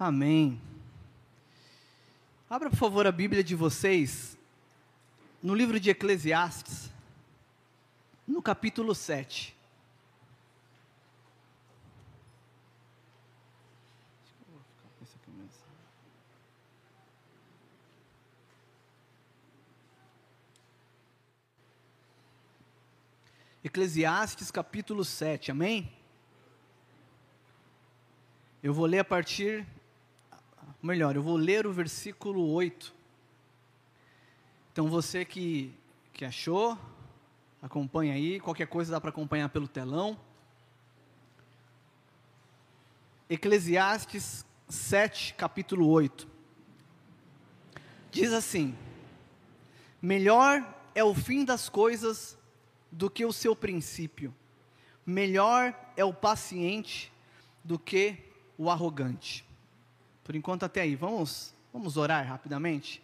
Amém. Abra, por favor, a Bíblia de vocês no livro de Eclesiastes, no capítulo 7. Eclesiastes capítulo 7, amém? Eu vou ler a partir melhor, eu vou ler o versículo 8. Então você que, que achou, acompanha aí, qualquer coisa dá para acompanhar pelo telão. Eclesiastes 7, capítulo 8. Diz assim: Melhor é o fim das coisas do que o seu princípio, melhor é o paciente do que o arrogante. Por enquanto até aí. Vamos, vamos orar rapidamente.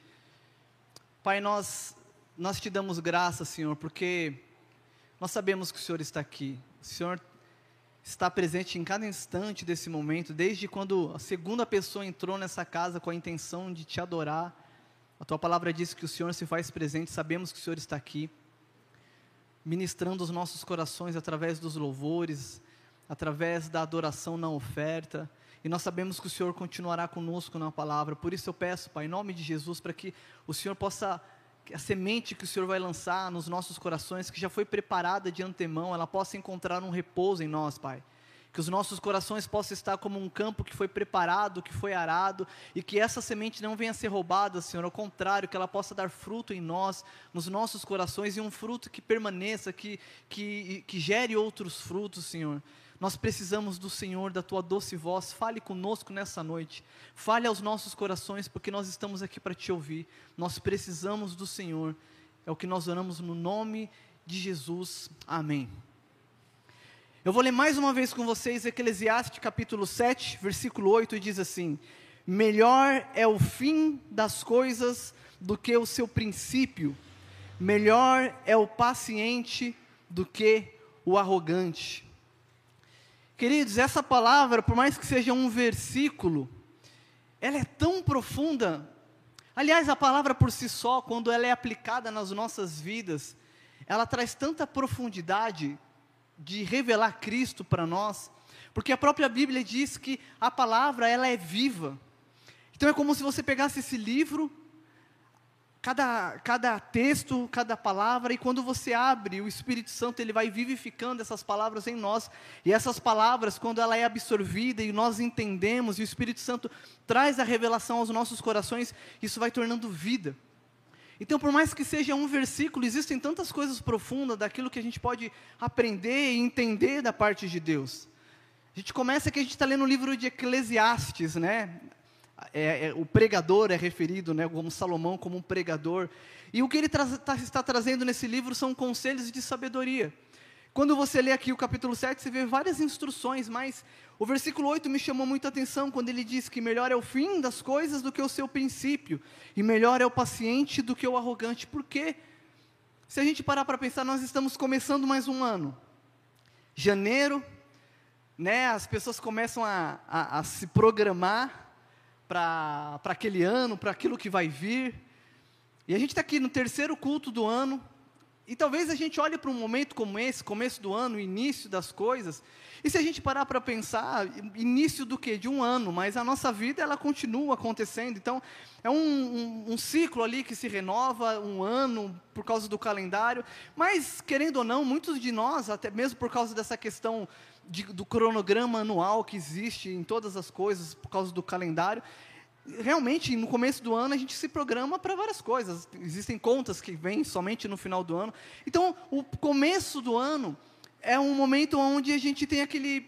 Pai, nós nós te damos graça, Senhor, porque nós sabemos que o Senhor está aqui. O Senhor está presente em cada instante desse momento, desde quando a segunda pessoa entrou nessa casa com a intenção de te adorar. A tua palavra diz que o Senhor se faz presente, sabemos que o Senhor está aqui, ministrando os nossos corações através dos louvores, através da adoração na oferta. E nós sabemos que o Senhor continuará conosco na palavra. Por isso eu peço, Pai, em nome de Jesus, para que o Senhor possa, a semente que o Senhor vai lançar nos nossos corações, que já foi preparada de antemão, ela possa encontrar um repouso em nós, Pai. Que os nossos corações possam estar como um campo que foi preparado, que foi arado, e que essa semente não venha a ser roubada, Senhor. Ao contrário, que ela possa dar fruto em nós, nos nossos corações, e um fruto que permaneça, que, que, que gere outros frutos, Senhor. Nós precisamos do Senhor, da tua doce voz. Fale conosco nessa noite. Fale aos nossos corações, porque nós estamos aqui para te ouvir. Nós precisamos do Senhor. É o que nós oramos no nome de Jesus. Amém. Eu vou ler mais uma vez com vocês Eclesiastes capítulo 7, versículo 8, e diz assim: Melhor é o fim das coisas do que o seu princípio, melhor é o paciente do que o arrogante. Queridos, essa palavra, por mais que seja um versículo, ela é tão profunda. Aliás, a palavra por si só, quando ela é aplicada nas nossas vidas, ela traz tanta profundidade de revelar Cristo para nós, porque a própria Bíblia diz que a palavra ela é viva. Então é como se você pegasse esse livro cada, cada texto, cada palavra, e quando você abre, o Espírito Santo ele vai vivificando essas palavras em nós, e essas palavras, quando ela é absorvida e nós entendemos, e o Espírito Santo traz a revelação aos nossos corações, isso vai tornando vida. Então, por mais que seja um versículo, existem tantas coisas profundas daquilo que a gente pode aprender e entender da parte de Deus. A gente começa que a gente está lendo o livro de Eclesiastes, né? É, é, o pregador é referido, né, como Salomão, como um pregador. E o que ele tra tá, está trazendo nesse livro são conselhos de sabedoria. Quando você lê aqui o capítulo 7, você vê várias instruções, mas o versículo 8 me chamou muita atenção quando ele diz que melhor é o fim das coisas do que o seu princípio, e melhor é o paciente do que o arrogante. Por quê? Se a gente parar para pensar, nós estamos começando mais um ano. Janeiro, né, as pessoas começam a, a, a se programar para aquele ano, para aquilo que vai vir. E a gente está aqui no terceiro culto do ano, e talvez a gente olhe para um momento como esse, começo do ano, início das coisas, e se a gente parar para pensar, início do que? De um ano, mas a nossa vida ela continua acontecendo, então é um, um, um, ciclo ali que se renova, um ano, por causa do calendário, mas querendo ou não, muitos de nós, até mesmo por causa dessa questão de, do cronograma anual que existe em todas as coisas por causa do calendário. Realmente, no começo do ano, a gente se programa para várias coisas. Existem contas que vêm somente no final do ano. Então, o começo do ano é um momento onde a gente tem aquele,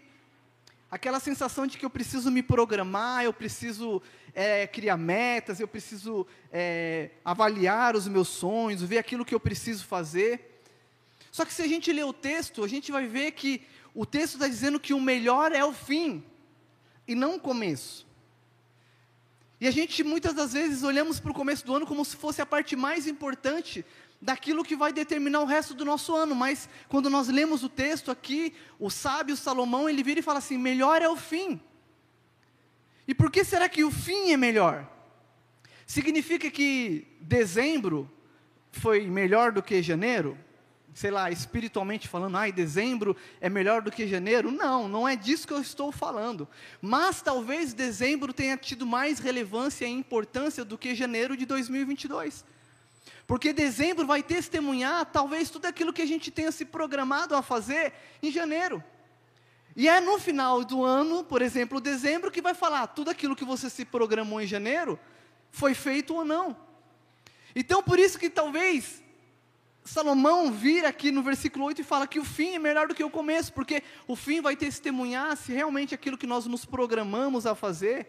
aquela sensação de que eu preciso me programar, eu preciso é, criar metas, eu preciso é, avaliar os meus sonhos, ver aquilo que eu preciso fazer. Só que se a gente ler o texto, a gente vai ver que o texto está dizendo que o melhor é o fim e não o começo. E a gente muitas das vezes olhamos para o começo do ano como se fosse a parte mais importante daquilo que vai determinar o resto do nosso ano, mas quando nós lemos o texto aqui, o sábio Salomão, ele vira e fala assim: melhor é o fim. E por que será que o fim é melhor? Significa que dezembro foi melhor do que janeiro? Sei lá, espiritualmente falando, ai, dezembro é melhor do que janeiro? Não, não é disso que eu estou falando. Mas talvez dezembro tenha tido mais relevância e importância do que janeiro de 2022. Porque dezembro vai testemunhar talvez tudo aquilo que a gente tenha se programado a fazer em janeiro. E é no final do ano, por exemplo, dezembro, que vai falar tudo aquilo que você se programou em janeiro, foi feito ou não. Então, por isso que talvez Salomão vira aqui no versículo 8 e fala que o fim é melhor do que o começo, porque o fim vai testemunhar se realmente aquilo que nós nos programamos a fazer,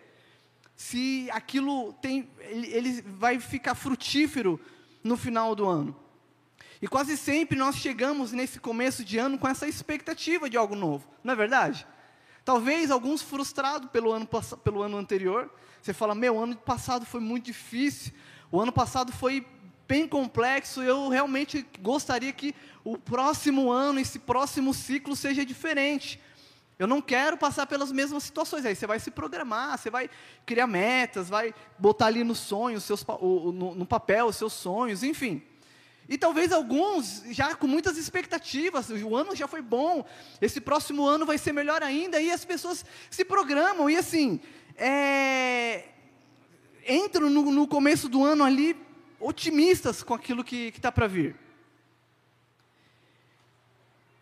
se aquilo tem, ele, vai ficar frutífero no final do ano. E quase sempre nós chegamos nesse começo de ano com essa expectativa de algo novo, não é verdade? Talvez alguns frustrados pelo ano, pelo ano anterior. Você fala, meu, ano passado foi muito difícil, o ano passado foi bem complexo, eu realmente gostaria que o próximo ano, esse próximo ciclo seja diferente. Eu não quero passar pelas mesmas situações. Aí você vai se programar, você vai criar metas, vai botar ali no sonho, seus, no, papel os seus sonhos, enfim. E talvez alguns já com muitas expectativas, o ano já foi bom, esse próximo ano vai ser melhor ainda, e as pessoas se programam, e assim, é, entram no, no, começo do ano ali otimistas com aquilo que está para vir.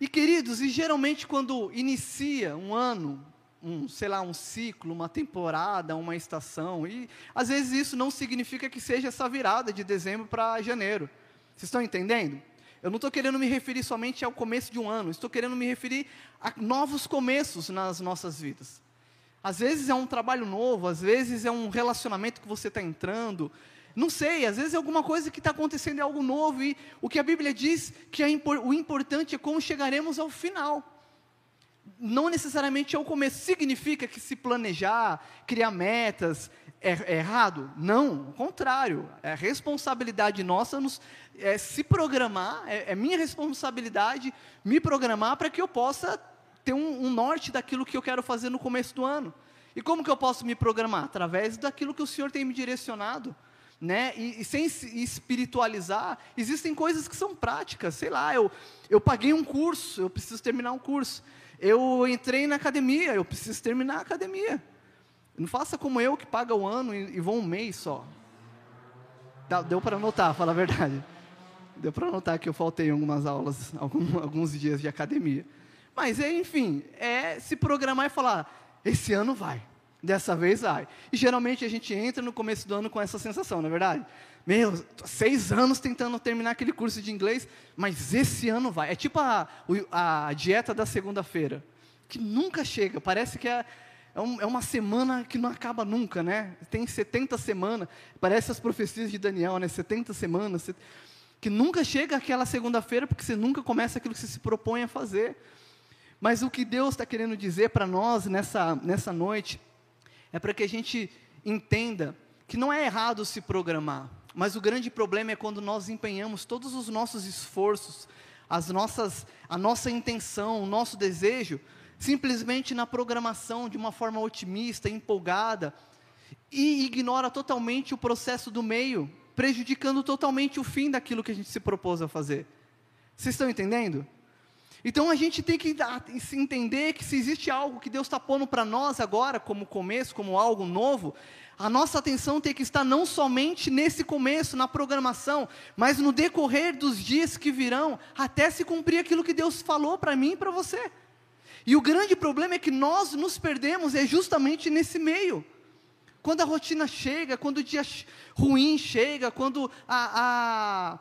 E queridos, e geralmente quando inicia um ano, um, sei lá, um ciclo, uma temporada, uma estação, e às vezes isso não significa que seja essa virada de dezembro para janeiro. Vocês estão entendendo? Eu não estou querendo me referir somente ao começo de um ano, estou querendo me referir a novos começos nas nossas vidas. Às vezes é um trabalho novo, às vezes é um relacionamento que você está entrando, não sei, às vezes é alguma coisa que está acontecendo, é algo novo, e o que a Bíblia diz que é o importante é como chegaremos ao final. Não necessariamente ao começo. Significa que se planejar, criar metas, é, é errado? Não, ao contrário. É responsabilidade nossa nos, é, se programar, é, é, minha responsabilidade me programar para que eu possa ter um, um, norte daquilo que eu quero fazer no começo do ano. E como que eu posso me programar? Através daquilo que o Senhor tem me direcionado. Né? E, e sem espiritualizar, existem coisas que são práticas. Sei lá, eu, eu paguei um curso, eu preciso terminar um curso. Eu entrei na academia, eu preciso terminar a academia. Não faça como eu que paga o ano e, e vou um mês só. Deu para anotar, fala a verdade. Deu para notar que eu faltei algumas aulas, alguns dias de academia. Mas, enfim, é se programar e falar: esse ano vai, dessa vez vai. E geralmente a gente entra no começo do ano com essa sensação, não é verdade? Meu, seis anos tentando terminar aquele curso de inglês, mas esse ano vai. É tipo a, a dieta da segunda-feira, que nunca chega, parece que é, é, é, uma semana que não acaba nunca, né? Tem 70 semanas, parece as profecias de Daniel, né? 70 semanas que nunca chega aquela segunda-feira porque você nunca começa aquilo que você se propõe a fazer. Mas o que Deus está querendo dizer para nós nessa, nessa noite é para que a gente entenda que não é errado se programar, mas o grande problema é quando nós empenhamos todos os nossos esforços, as nossas, a nossa intenção, o nosso desejo, simplesmente na programação de uma forma otimista, empolgada, e ignora totalmente o processo do meio, prejudicando totalmente o fim daquilo que a gente se propôs a fazer. Vocês estão entendendo? Então a gente tem que entender que se existe algo que Deus está pondo para nós agora, como começo, como algo novo, a nossa atenção tem que estar não somente nesse começo, na programação, mas no decorrer dos dias que virão, até se cumprir aquilo que Deus falou para mim e para você. E o grande problema é que nós nos perdemos é justamente nesse meio. Quando a rotina chega, quando o dia ruim chega, quando a, a,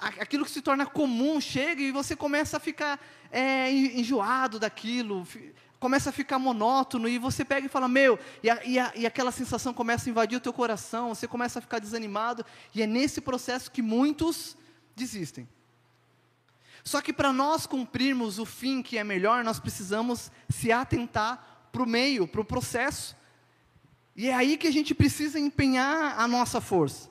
aquilo que se torna comum chega e você começa a ficar é, enjoado daquilo, começa a ficar monótono e você pega e fala, meu, e, a, e, a, e aquela sensação começa a invadir o teu coração, você começa a ficar desanimado, e é nesse processo que muitos desistem. Só que para nós cumprirmos o fim que é melhor, nós precisamos se atentar para o meio, para o processo. E é aí que a gente precisa empenhar a nossa força.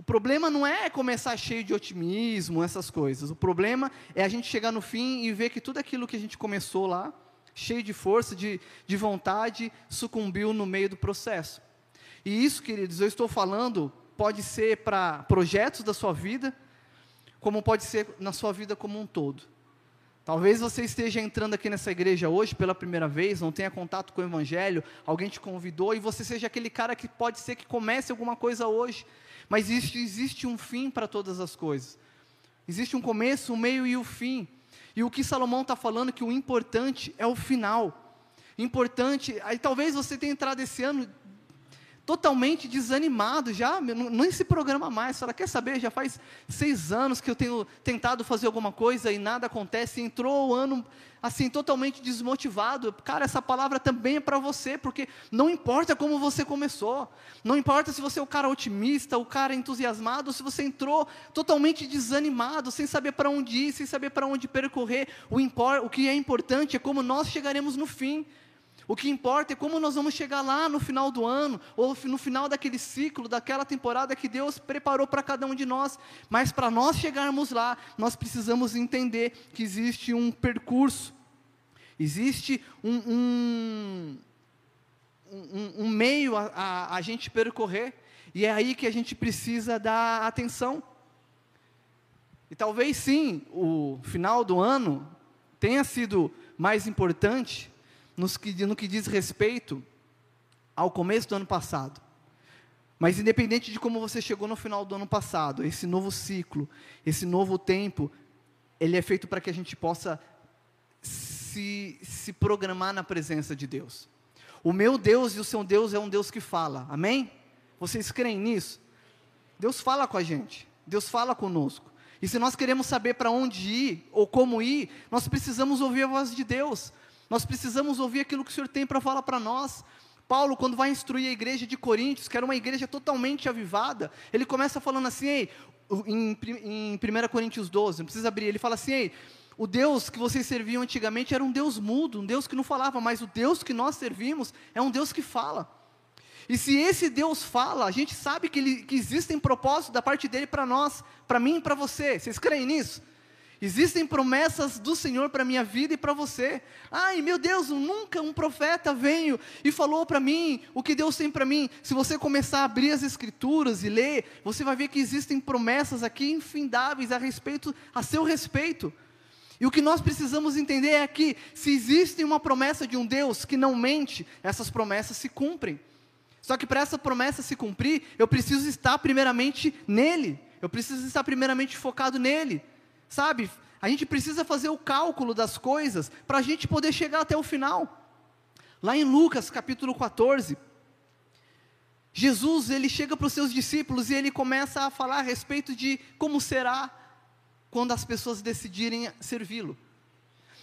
O problema não é começar cheio de otimismo, essas coisas. O problema é a gente chegar no fim e ver que tudo aquilo que a gente começou lá cheio de força, de, de vontade, sucumbiu no meio do processo. E isso, queridos, eu estou falando, pode ser para projetos da sua vida, como pode ser na sua vida como um todo. Talvez você esteja entrando aqui nessa igreja hoje pela primeira vez, não tenha contato com o Evangelho, alguém te convidou e você seja aquele cara que pode ser que comece alguma coisa hoje, mas existe, existe um fim para todas as coisas. Existe um começo, um meio e o um fim. E o que Salomão está falando é que o importante é o final. Importante, aí talvez você tenha entrado esse ano totalmente desanimado já, nem se programa mais. Fala, quer saber? Já faz seis anos que eu tenho tentado fazer alguma coisa e nada acontece. Entrou o ano assim totalmente desmotivado. Cara, essa palavra também é para você, porque não importa como você começou, não importa se você é o cara otimista, o cara entusiasmado, se você entrou totalmente desanimado, sem saber para onde ir, sem saber para onde percorrer. O, o que é importante é como nós chegaremos no fim. O que importa é como nós vamos chegar lá no final do ano, ou no final daquele ciclo, daquela temporada que Deus preparou para cada um de nós. Mas para nós chegarmos lá, nós precisamos entender que existe um percurso, existe um, um, um, um meio a, a, a gente percorrer, e é aí que a gente precisa dar atenção. E talvez sim, o final do ano tenha sido mais importante, que, no que diz respeito ao começo do ano passado. Mas independente de como você chegou no final do ano passado, esse novo ciclo, esse novo tempo, ele é feito para que a gente possa se, se programar na presença de Deus. O meu Deus e o seu Deus é um Deus que fala, amém? Vocês creem nisso? Deus fala com a gente, Deus fala conosco. E se nós queremos saber para onde ir ou como ir, nós precisamos ouvir a voz de Deus. Nós precisamos ouvir aquilo que o Senhor tem para falar para nós. Paulo, quando vai instruir a igreja de Coríntios, que era uma igreja totalmente avivada, ele começa falando assim, Ei, em, em 1 Coríntios 12, não precisa abrir, ele fala assim, Ei, o Deus que vocês serviam antigamente era um Deus mudo, um Deus que não falava, mas o Deus que nós servimos é um Deus que fala. E se esse Deus fala, a gente sabe que, ele, que existem propósitos da parte dele para nós, para mim e para você. Vocês creem nisso? Existem promessas do Senhor para a minha vida e para você. Ai, meu Deus, nunca um profeta veio e falou para mim o que Deus tem para mim. Se você começar a abrir as escrituras e ler, você vai ver que existem promessas aqui infindáveis a respeito a seu respeito. E o que nós precisamos entender é que se existe uma promessa de um Deus que não mente, essas promessas se cumprem. Só que para essa promessa se cumprir, eu preciso estar primeiramente nele. Eu preciso estar primeiramente focado nele. Sabe? A gente precisa fazer o cálculo das coisas para a gente poder chegar até o final. Lá em Lucas capítulo 14, Jesus ele chega para os seus discípulos e ele começa a falar a respeito de como será quando as pessoas decidirem servi-lo.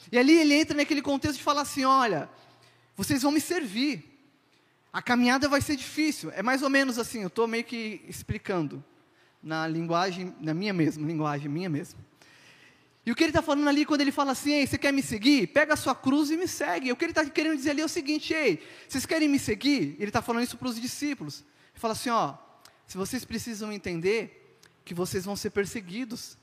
E ali ele entra naquele contexto de falar assim: olha, vocês vão me servir. A caminhada vai ser difícil. É mais ou menos assim, eu estou meio que explicando na linguagem, na minha mesma linguagem, minha mesma. E o que ele está falando ali quando ele fala assim, ei, você quer me seguir? Pega a sua cruz e me segue. O que ele está querendo dizer ali é o seguinte, ei, vocês querem me seguir? Ele está falando isso para os discípulos. Ele fala assim, ó, se vocês precisam entender que vocês vão ser perseguidos,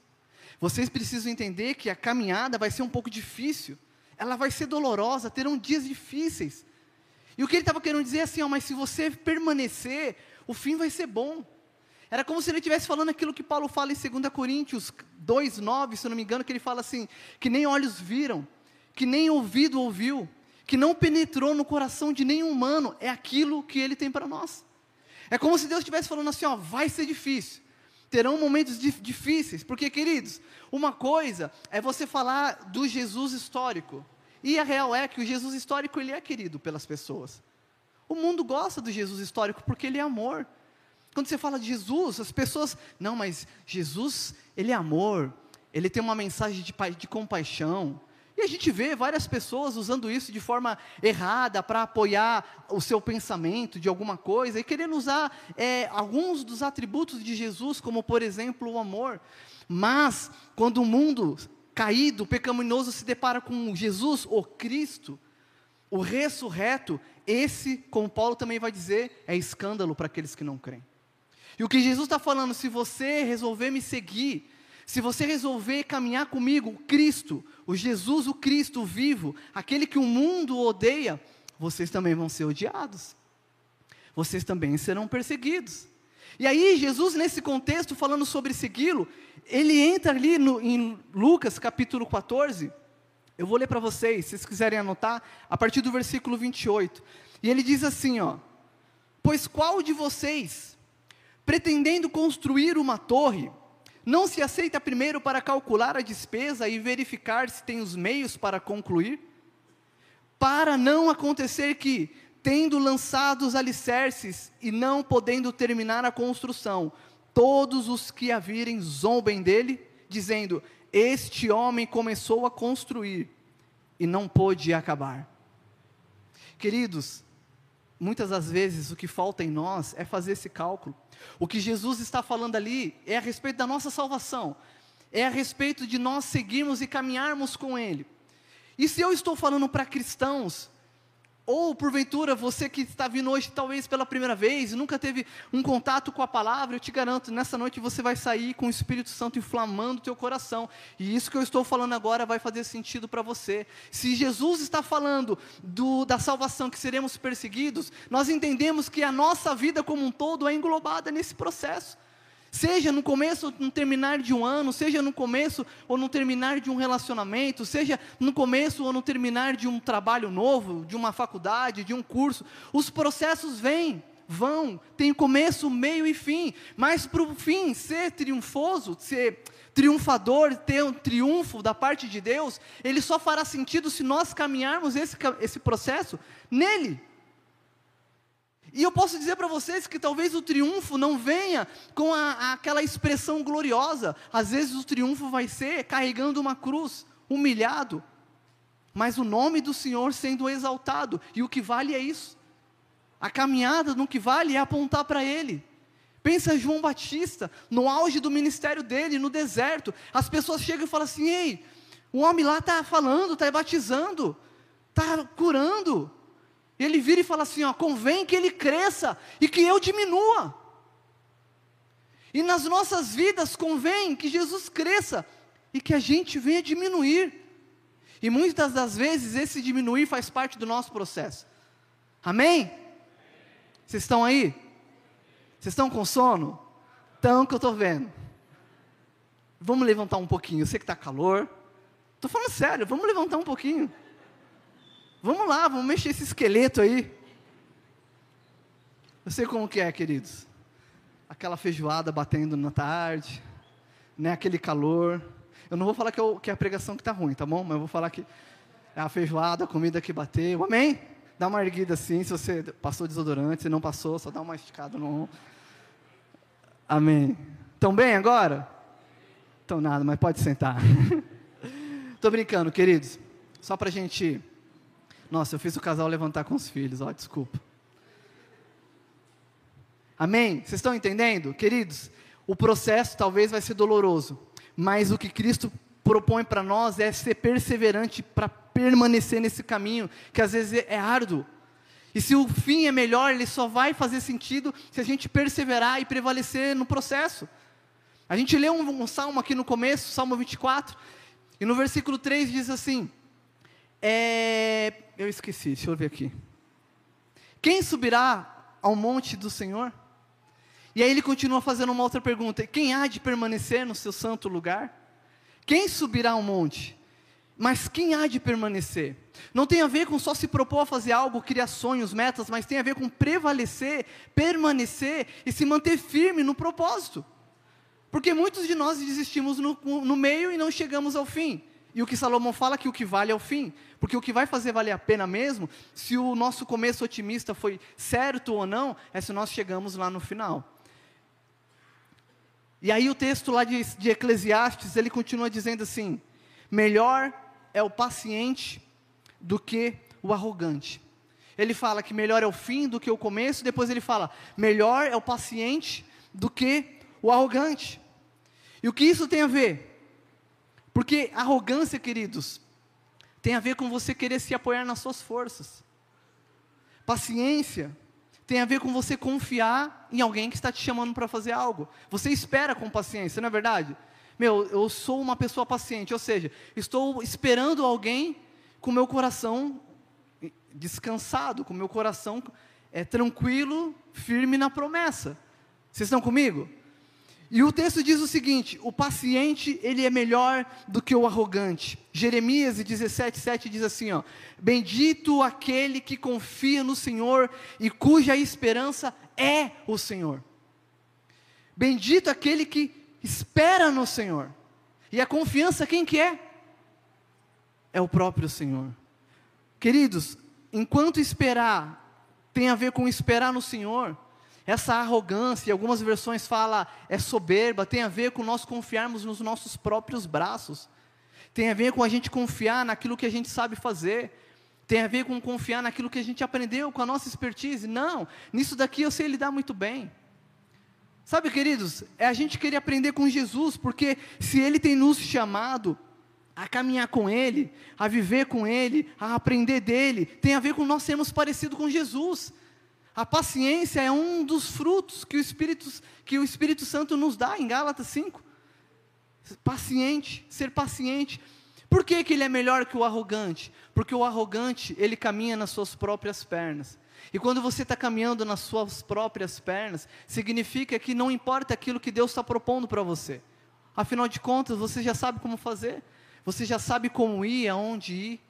vocês precisam entender que a caminhada vai ser um pouco difícil, ela vai ser dolorosa, terão dias difíceis. E o que ele estava querendo dizer é assim, ó, mas se você permanecer, o fim vai ser bom. Era como se ele estivesse falando aquilo que Paulo fala em 2 Coríntios 2,9, se não me engano, que ele fala assim: que nem olhos viram, que nem ouvido ouviu, que não penetrou no coração de nenhum humano, é aquilo que ele tem para nós. É como se Deus estivesse falando assim: ó, vai ser difícil, terão momentos difíceis, porque, queridos, uma coisa é você falar do Jesus histórico, e a real é que o Jesus histórico ele é querido pelas pessoas. O mundo gosta do Jesus histórico porque ele é amor. Quando você fala de Jesus, as pessoas, não, mas Jesus, ele é amor, ele tem uma mensagem de, de compaixão. E a gente vê várias pessoas usando isso de forma errada para apoiar o seu pensamento de alguma coisa e querendo usar é, alguns dos atributos de Jesus, como por exemplo o amor. Mas, quando o mundo caído, pecaminoso, se depara com Jesus, o Cristo, o ressurreto, esse, como Paulo também vai dizer, é escândalo para aqueles que não creem. E o que Jesus está falando, se você resolver me seguir, Se você resolver caminhar comigo, o Cristo, o Jesus, o Cristo vivo, aquele que o mundo odeia, vocês também vão ser odiados. Vocês também serão perseguidos. E aí, Jesus, nesse contexto, falando sobre segui-lo, ele entra ali no, em Lucas capítulo 14. Eu vou ler para vocês, se vocês quiserem anotar, a partir do versículo 28. E ele diz assim: ó, Pois qual de vocês, pretendendo construir uma torre, não se aceita primeiro para calcular a despesa e verificar se tem os meios para concluir? Para não acontecer que, tendo lançado os alicerces e não podendo terminar a construção, todos os que a virem zombem dele, dizendo: Este homem começou a construir e não pôde acabar. Queridos, muitas das vezes o que falta em nós é fazer esse cálculo. O que Jesus está falando ali é a respeito da nossa salvação, é a respeito de nós seguirmos e caminharmos com Ele. E se eu estou falando para cristãos, ou porventura você que está vindo hoje talvez pela primeira vez nunca teve um contato com a palavra, eu te garanto, nessa noite você vai sair com o Espírito Santo inflamando o teu coração. E isso que eu estou falando agora vai fazer sentido para você. Se Jesus está falando do, da salvação que seremos perseguidos, nós entendemos que a nossa vida como um todo é englobada nesse processo. Seja no começo ou no terminar de um ano, seja no começo ou no terminar de um relacionamento, seja no começo ou no terminar de um trabalho novo, de uma faculdade, de um curso, os processos vêm, vão, tem começo, meio e fim, mas para o fim ser triunfoso, ser triunfador, ter um triunfo da parte de Deus, ele só fará sentido se nós caminharmos esse, esse processo nele. E eu posso dizer para vocês que talvez o triunfo não venha com a, aquela expressão gloriosa. Às vezes o triunfo vai ser carregando uma cruz, humilhado, mas o nome do Senhor sendo exaltado. E o que vale é isso. A caminhada no que vale é apontar para Ele. Pensa João Batista, no auge do ministério dele, no deserto. As pessoas chegam e falam assim: ei, o homem lá está falando, está batizando, está curando. Ele vira e fala assim: ó, convém que ele cresça e que eu diminua. E nas nossas vidas convém que Jesus cresça e que a gente venha diminuir. E muitas das vezes esse diminuir faz parte do nosso processo. Amém? Vocês estão aí? Vocês estão com sono? Então que eu estou vendo. Vamos levantar um pouquinho. Eu sei que está calor. Estou falando sério, vamos levantar um pouquinho. Vamos lá, vamos mexer esse esqueleto aí. Eu sei como que é, queridos. Aquela feijoada batendo na tarde, né? Aquele calor. Eu não vou falar que, eu, que é a pregação que está ruim, tá bom? Mas eu vou falar que é a feijoada, a comida que bateu. Amém? Dá uma erguida assim, se você passou desodorante, se não passou, só dá uma esticada no Amém. Estão bem agora? Estão nada, mas pode sentar. Estou brincando, queridos. Só para a gente nossa, eu fiz o casal levantar com os filhos, ó, desculpa. Amém? Vocês estão entendendo? Queridos, o processo talvez vai ser doloroso, mas o que Cristo propõe para nós é ser perseverante para permanecer nesse caminho, que às vezes é árduo. E se o fim é melhor, ele só vai fazer sentido se a gente perseverar e prevalecer no processo. A gente lê um, um salmo aqui no começo, Salmo 24, e no versículo 3 diz assim: é, eu esqueci, deixa eu ver aqui. Quem subirá ao monte do Senhor? E aí ele continua fazendo uma outra pergunta: quem há de permanecer no seu santo lugar? Quem subirá ao monte? Mas quem há de permanecer? Não tem a ver com só se propor a fazer algo, criar sonhos, metas, mas tem a ver com prevalecer, permanecer e se manter firme no propósito. Porque muitos de nós desistimos no, no meio e não chegamos ao fim. E o que Salomão fala é que o que vale é o fim. Porque o que vai fazer valer a pena mesmo, se o nosso começo otimista foi certo ou não, é se nós chegamos lá no final. E aí o texto lá de, de Eclesiastes, ele continua dizendo assim: melhor é o paciente do que o arrogante. Ele fala que melhor é o fim do que o começo, depois ele fala, melhor é o paciente do que o arrogante. E o que isso tem a ver? Porque arrogância, queridos, tem a ver com você querer se apoiar nas suas forças. Paciência tem a ver com você confiar em alguém que está te chamando para fazer algo. Você espera com paciência, não é verdade? Meu, eu sou uma pessoa paciente, ou seja, estou esperando alguém com meu coração descansado, com meu coração é, tranquilo, firme na promessa. Vocês estão comigo? E o texto diz o seguinte: o paciente, ele é melhor do que o arrogante. Jeremias 17, 7 diz assim: ó, Bendito aquele que confia no Senhor e cuja esperança é o Senhor. Bendito aquele que espera no Senhor. E a confiança quem que é? É o próprio Senhor. Queridos, enquanto esperar tem a ver com esperar no Senhor, essa arrogância, algumas versões fala é soberba, tem a ver com nós confiarmos nos nossos próprios braços. Tem a ver com a gente confiar naquilo que a gente sabe fazer. Tem a ver com confiar naquilo que a gente aprendeu com a nossa expertise. Não, nisso daqui eu sei lidar muito bem. Sabe, queridos, é a gente querer aprender com Jesus, porque se Ele tem nos chamado a caminhar com Ele, a viver com Ele, a aprender dele, tem a ver com nós sermos parecidos com Jesus. A paciência é um dos frutos que o Espírito, que o Espírito Santo nos dá em Gálatas 5. Paciente, ser paciente. Por que, que ele é melhor que o arrogante? Porque o arrogante, ele caminha nas suas próprias pernas. E quando você está caminhando nas suas próprias pernas, significa que não importa aquilo que Deus está propondo para você. Afinal de contas, você já sabe como fazer, você já sabe como ir, aonde ir.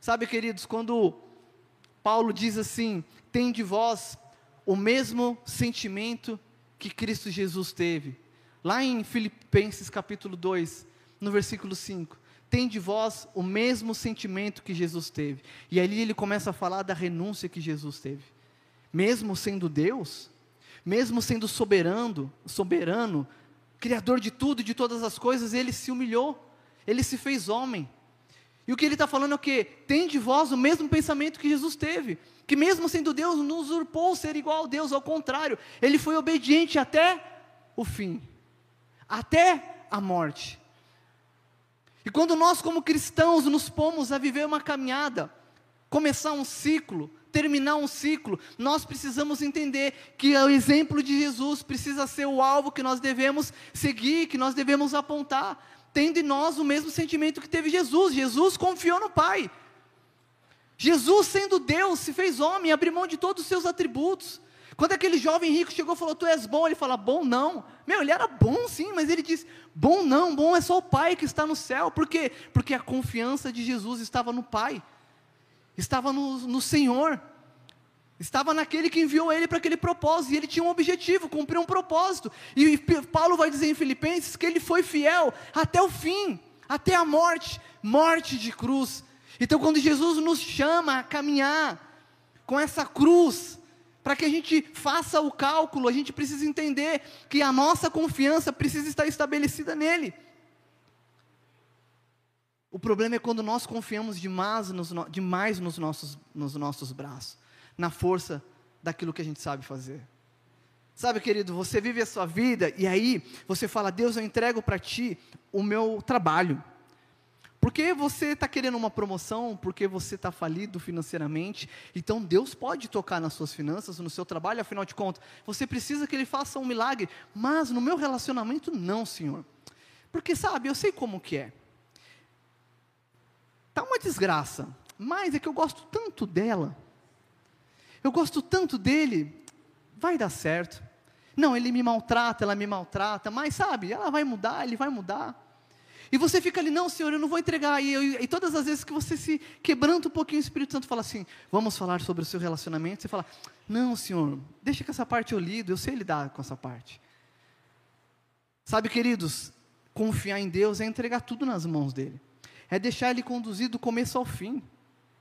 Sabe, queridos, quando Paulo diz assim: tem de vós o mesmo sentimento que Cristo Jesus teve. Lá em Filipenses capítulo 2, no versículo 5, tem de vós o mesmo sentimento que Jesus teve. E ali ele começa a falar da renúncia que Jesus teve. Mesmo sendo Deus, mesmo sendo soberano, soberano, criador de tudo e de todas as coisas, ele se humilhou, ele se fez homem. E o que ele está falando é o que? Tem de vós o mesmo pensamento que Jesus teve que mesmo sendo Deus, não usurpou ser igual a Deus, ao contrário, ele foi obediente até o fim, até a morte. E quando nós, como cristãos, nos pomos a viver uma caminhada, começar um ciclo, terminar um ciclo, nós precisamos entender que o exemplo de Jesus precisa ser o alvo que nós devemos seguir, que nós devemos apontar, tendo em nós o mesmo sentimento que teve Jesus. Jesus confiou no Pai. Jesus, sendo Deus, se fez homem, abriu mão de todos os seus atributos. Quando aquele jovem rico chegou e falou, Tu és bom, ele fala, Bom não. Meu, ele era bom sim, mas ele disse, Bom não, bom é só o Pai que está no céu. Por quê? Porque a confiança de Jesus estava no Pai, estava no, no Senhor, estava naquele que enviou ele para aquele propósito, e ele tinha um objetivo, cumprir um propósito. E Paulo vai dizer em Filipenses que ele foi fiel até o fim, até a morte morte de cruz. Então, quando Jesus nos chama a caminhar com essa cruz, para que a gente faça o cálculo, a gente precisa entender que a nossa confiança precisa estar estabelecida nele. O problema é quando nós confiamos demais nos, demais nos, nossos, nos nossos braços, na força daquilo que a gente sabe fazer. Sabe, querido, você vive a sua vida e aí você fala: Deus, eu entrego para ti o meu trabalho. Porque você está querendo uma promoção, porque você está falido financeiramente, então Deus pode tocar nas suas finanças, no seu trabalho, afinal de contas, você precisa que Ele faça um milagre, mas no meu relacionamento não, Senhor. Porque sabe, eu sei como que é. Tá uma desgraça, mas é que eu gosto tanto dela, eu gosto tanto dele, vai dar certo. Não, ele me maltrata, ela me maltrata, mas sabe, ela vai mudar, ele vai mudar. E você fica ali, não, Senhor, eu não vou entregar. E, eu, e todas as vezes que você se quebranta um pouquinho, o Espírito Santo fala assim: vamos falar sobre o seu relacionamento. Você fala, não, Senhor, deixa que essa parte eu lido, eu sei lidar com essa parte. Sabe, queridos, confiar em Deus é entregar tudo nas mãos dele, é deixar ele conduzir do começo ao fim.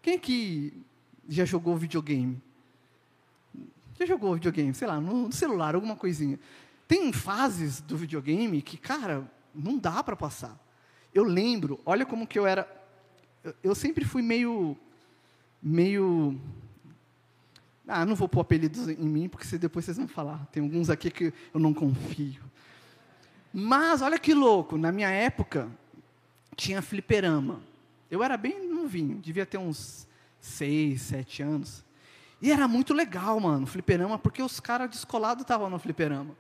Quem que já jogou videogame? Já jogou videogame, sei lá, no celular, alguma coisinha. Tem fases do videogame que, cara, não dá para passar. Eu lembro, olha como que eu era. Eu, eu sempre fui meio. meio. Ah, não vou pôr apelidos em mim, porque depois vocês vão falar. Tem alguns aqui que eu não confio. Mas, olha que louco, na minha época, tinha fliperama. Eu era bem novinho, devia ter uns seis, sete anos. E era muito legal, mano, fliperama, porque os caras descolados estavam no fliperama,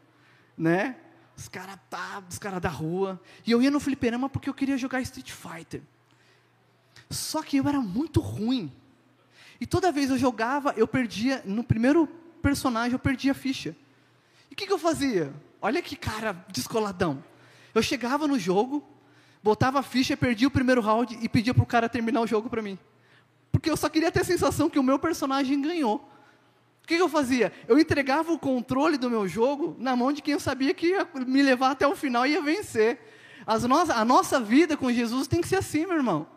né? os caras tá, os cara da rua. E eu ia no fliperama porque eu queria jogar Street Fighter. Só que eu era muito ruim. E toda vez eu jogava, eu perdia, no primeiro personagem eu perdia a ficha. E o que, que eu fazia? Olha que cara descoladão. Eu chegava no jogo, botava a ficha, perdia o primeiro round e pedia para o cara terminar o jogo para mim. Porque eu só queria ter a sensação que o meu personagem ganhou. O que, que eu fazia? Eu entregava o controle do meu jogo na mão de quem eu sabia que ia me levar até o final e ia vencer. No a nossa vida com Jesus tem que ser assim, meu irmão.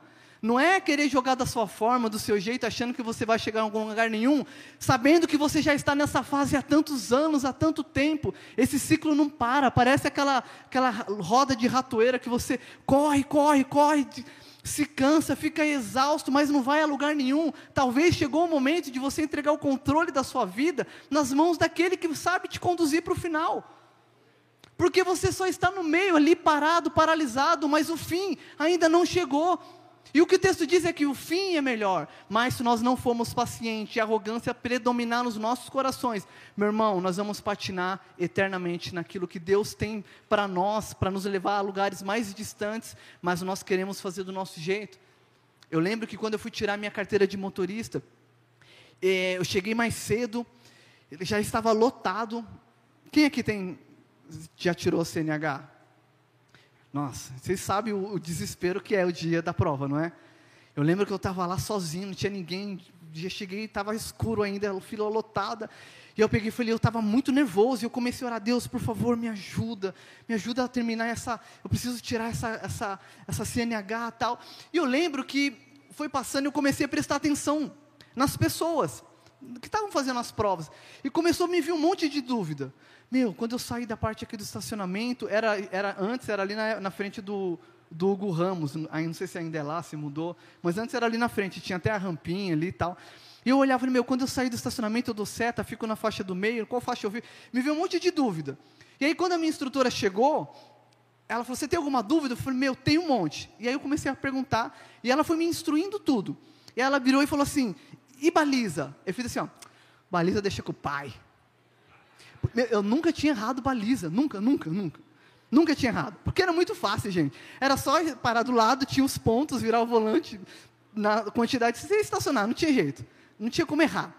Não é querer jogar da sua forma, do seu jeito, achando que você vai chegar em algum lugar nenhum, sabendo que você já está nessa fase há tantos anos, há tanto tempo. Esse ciclo não para, parece aquela, aquela roda de ratoeira que você corre, corre, corre, se cansa, fica exausto, mas não vai a lugar nenhum. Talvez chegou o momento de você entregar o controle da sua vida nas mãos daquele que sabe te conduzir para o final. Porque você só está no meio ali parado, paralisado, mas o fim ainda não chegou. E o que o texto diz é que o fim é melhor, mas se nós não formos pacientes e a arrogância predominar nos nossos corações, meu irmão, nós vamos patinar eternamente naquilo que Deus tem para nós, para nos levar a lugares mais distantes, mas nós queremos fazer do nosso jeito. Eu lembro que quando eu fui tirar minha carteira de motorista, eh, eu cheguei mais cedo, ele já estava lotado. Quem aqui tem já tirou a CNH? Nossa, vocês sabem o, o, desespero que é o dia da prova, não é? Eu lembro que eu estava lá sozinho, não tinha ninguém. Já cheguei, estava escuro ainda, fila lotada. E eu peguei e falei, eu estava muito nervoso. E eu comecei a orar, Deus, por favor, me ajuda. Me ajuda a terminar essa. Eu preciso tirar essa, essa, essa CNH e tal. E eu lembro que foi passando e eu comecei a prestar atenção nas pessoas que estavam fazendo as provas. E começou a me vir um monte de dúvida. Meu, quando eu saí da parte aqui do estacionamento, era, era antes era ali na, na frente do, do Hugo Ramos, aí não sei se ainda é lá, se mudou, mas antes era ali na frente, tinha até a rampinha ali e tal. E eu olhava e meu, quando eu saí do estacionamento, eu dou seta, fico na faixa do meio, qual faixa eu vi? Me veio um monte de dúvida. E aí, quando a minha instrutora chegou, ela falou, você tem alguma dúvida? Eu falei, meu, tem um monte. E aí eu comecei a perguntar, e ela foi me instruindo tudo. E ela virou e falou assim, e baliza? Eu fiz assim, ó, baliza deixa com o pai. Eu nunca tinha errado baliza, nunca, nunca, nunca. Nunca tinha errado, porque era muito fácil, gente. Era só parar do lado, tinha os pontos, virar o volante na quantidade, você estacionar, não tinha jeito, não tinha como errar.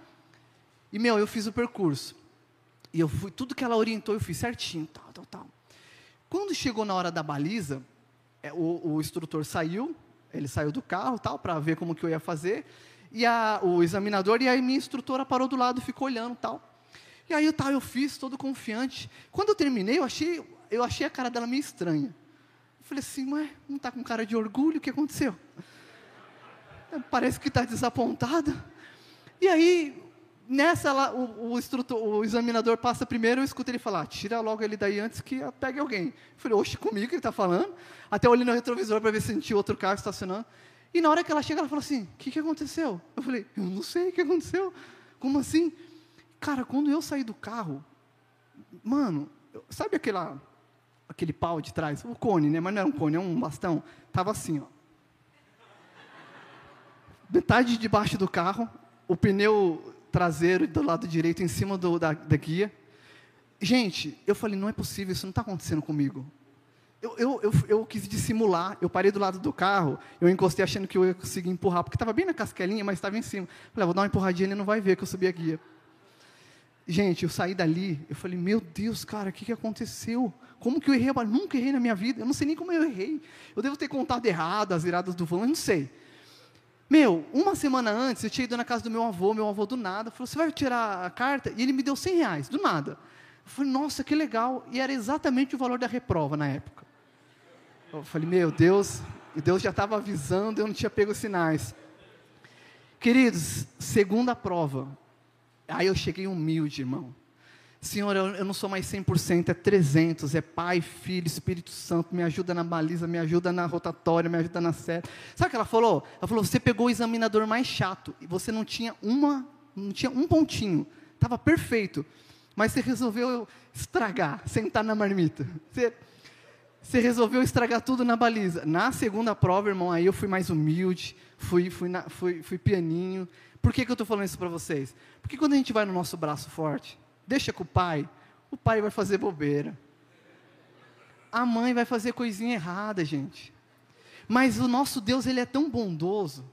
E, meu, eu fiz o percurso. E eu fui, tudo que ela orientou, eu fiz certinho, tal, tal, tal. Quando chegou na hora da baliza, é, o, o instrutor saiu, ele saiu do carro, tal, para ver como que eu ia fazer. E a, o examinador e a minha instrutora parou do lado, ficou olhando, tal. E aí tá, eu fiz, todo confiante. Quando eu terminei, eu achei, eu achei a cara dela meio estranha. Eu falei assim, mas não está com cara de orgulho? O que aconteceu? Parece que está desapontada. E aí, nessa, ela, o, o, o examinador passa primeiro, eu escuto ele falar, tira logo ele daí antes que pegue alguém. Eu falei, oxe, comigo ele está falando? Até olhei no retrovisor para ver se sentiu outro carro estacionando. E na hora que ela chega, ela fala assim, o que, que aconteceu? Eu falei, eu não sei o que aconteceu. Como assim? Cara, quando eu saí do carro, mano, sabe aquela, aquele pau de trás? O cone, né? Mas não é um cone, é um bastão. Tava assim, ó. Metade debaixo do carro, o pneu traseiro do lado direito em cima do, da, da guia. Gente, eu falei, não é possível, isso não está acontecendo comigo. Eu, eu, eu, eu, quis dissimular, eu parei do lado do carro, eu encostei achando que eu ia conseguir empurrar, porque estava bem na casquelinha, mas estava em cima. Falei, ah, vou dar uma empurradinha, ele não vai ver que eu subi a guia. Gente, eu saí dali, eu falei, meu Deus, cara, o que, que aconteceu? Como que eu errei? Eu nunca errei na minha vida, eu não sei nem como eu errei. Eu devo ter contado errado as viradas do eu não sei. Meu, uma semana antes, eu tinha ido na casa do meu avô, meu avô do nada, falou, você vai tirar a carta? E ele me deu 100 reais, do nada. Eu falei, nossa, que legal. E era exatamente o valor da reprova na época. Eu falei, meu Deus, Deus já estava avisando, eu não tinha pego os sinais. Queridos, segunda prova, Aí eu cheguei humilde, irmão. Senhor, eu, eu não sou mais 100%, é 300, é Pai, Filho, Espírito Santo, me ajuda na baliza, me ajuda na rotatória, me ajuda na série. Sabe o que ela falou? Ela falou, você pegou o examinador mais chato, e você não tinha uma, não tinha um pontinho, estava perfeito, mas você resolveu estragar, sentar na marmita. Você, você resolveu estragar tudo na baliza. Na segunda prova, irmão, aí eu fui mais humilde, fui, fui, na, fui, fui pianinho, por que, que eu estou falando isso para vocês? Porque quando a gente vai no nosso braço forte, deixa com o pai, o pai vai fazer bobeira. a mãe vai fazer coisinha errada, gente. Mas o nosso Deus, ele é tão bondoso,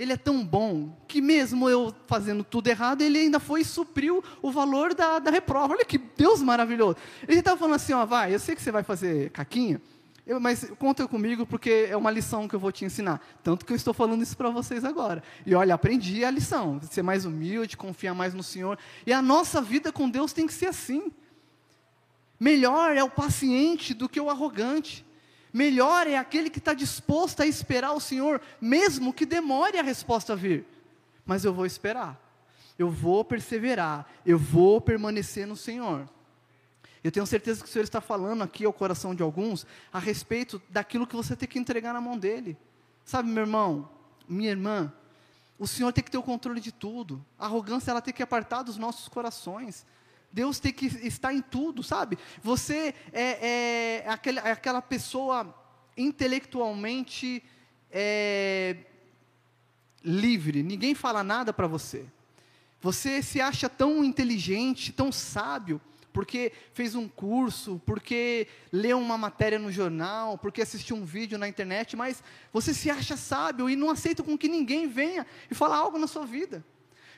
ele é tão bom, que mesmo eu fazendo tudo errado, ele ainda foi e supriu o valor da, da reprova. Olha que Deus maravilhoso. Ele estava falando assim: ó, vai, eu sei que você vai fazer caquinha, eu, mas conta comigo porque é uma lição que eu vou te ensinar. Tanto que eu estou falando isso para vocês agora. E olha, aprendi a lição: ser mais humilde, confiar mais no Senhor. E a nossa vida com Deus tem que ser assim. Melhor é o paciente do que o arrogante. Melhor é aquele que está disposto a esperar o Senhor, mesmo que demore a resposta a vir. Mas eu vou esperar, eu vou perseverar, eu vou permanecer no Senhor. Eu tenho certeza que o Senhor está falando aqui ao coração de alguns a respeito daquilo que você tem que entregar na mão dele. Sabe, meu irmão, minha irmã, o Senhor tem que ter o controle de tudo. A arrogância ela tem que apartar dos nossos corações. Deus tem que estar em tudo, sabe? Você é, é, aquela, é aquela pessoa intelectualmente é, livre, ninguém fala nada para você. Você se acha tão inteligente, tão sábio, porque fez um curso, porque leu uma matéria no jornal, porque assistiu um vídeo na internet, mas você se acha sábio e não aceita com que ninguém venha e fale algo na sua vida.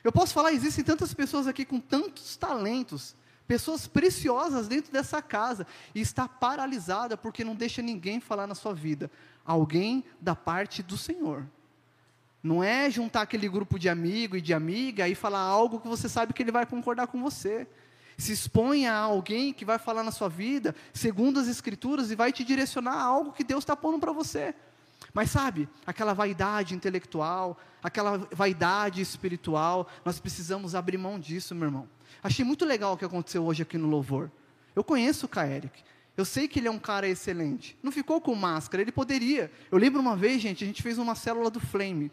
Eu posso falar, existem tantas pessoas aqui com tantos talentos, pessoas preciosas dentro dessa casa, e está paralisada porque não deixa ninguém falar na sua vida. Alguém da parte do Senhor. Não é juntar aquele grupo de amigo e de amiga e falar algo que você sabe que ele vai concordar com você. Se exponha a alguém que vai falar na sua vida, segundo as Escrituras, e vai te direcionar a algo que Deus está pondo para você. Mas sabe, aquela vaidade intelectual, aquela vaidade espiritual, nós precisamos abrir mão disso, meu irmão. Achei muito legal o que aconteceu hoje aqui no Louvor. Eu conheço o Kaeric. Eu sei que ele é um cara excelente. Não ficou com máscara, ele poderia. Eu lembro uma vez, gente, a gente fez uma célula do Flame.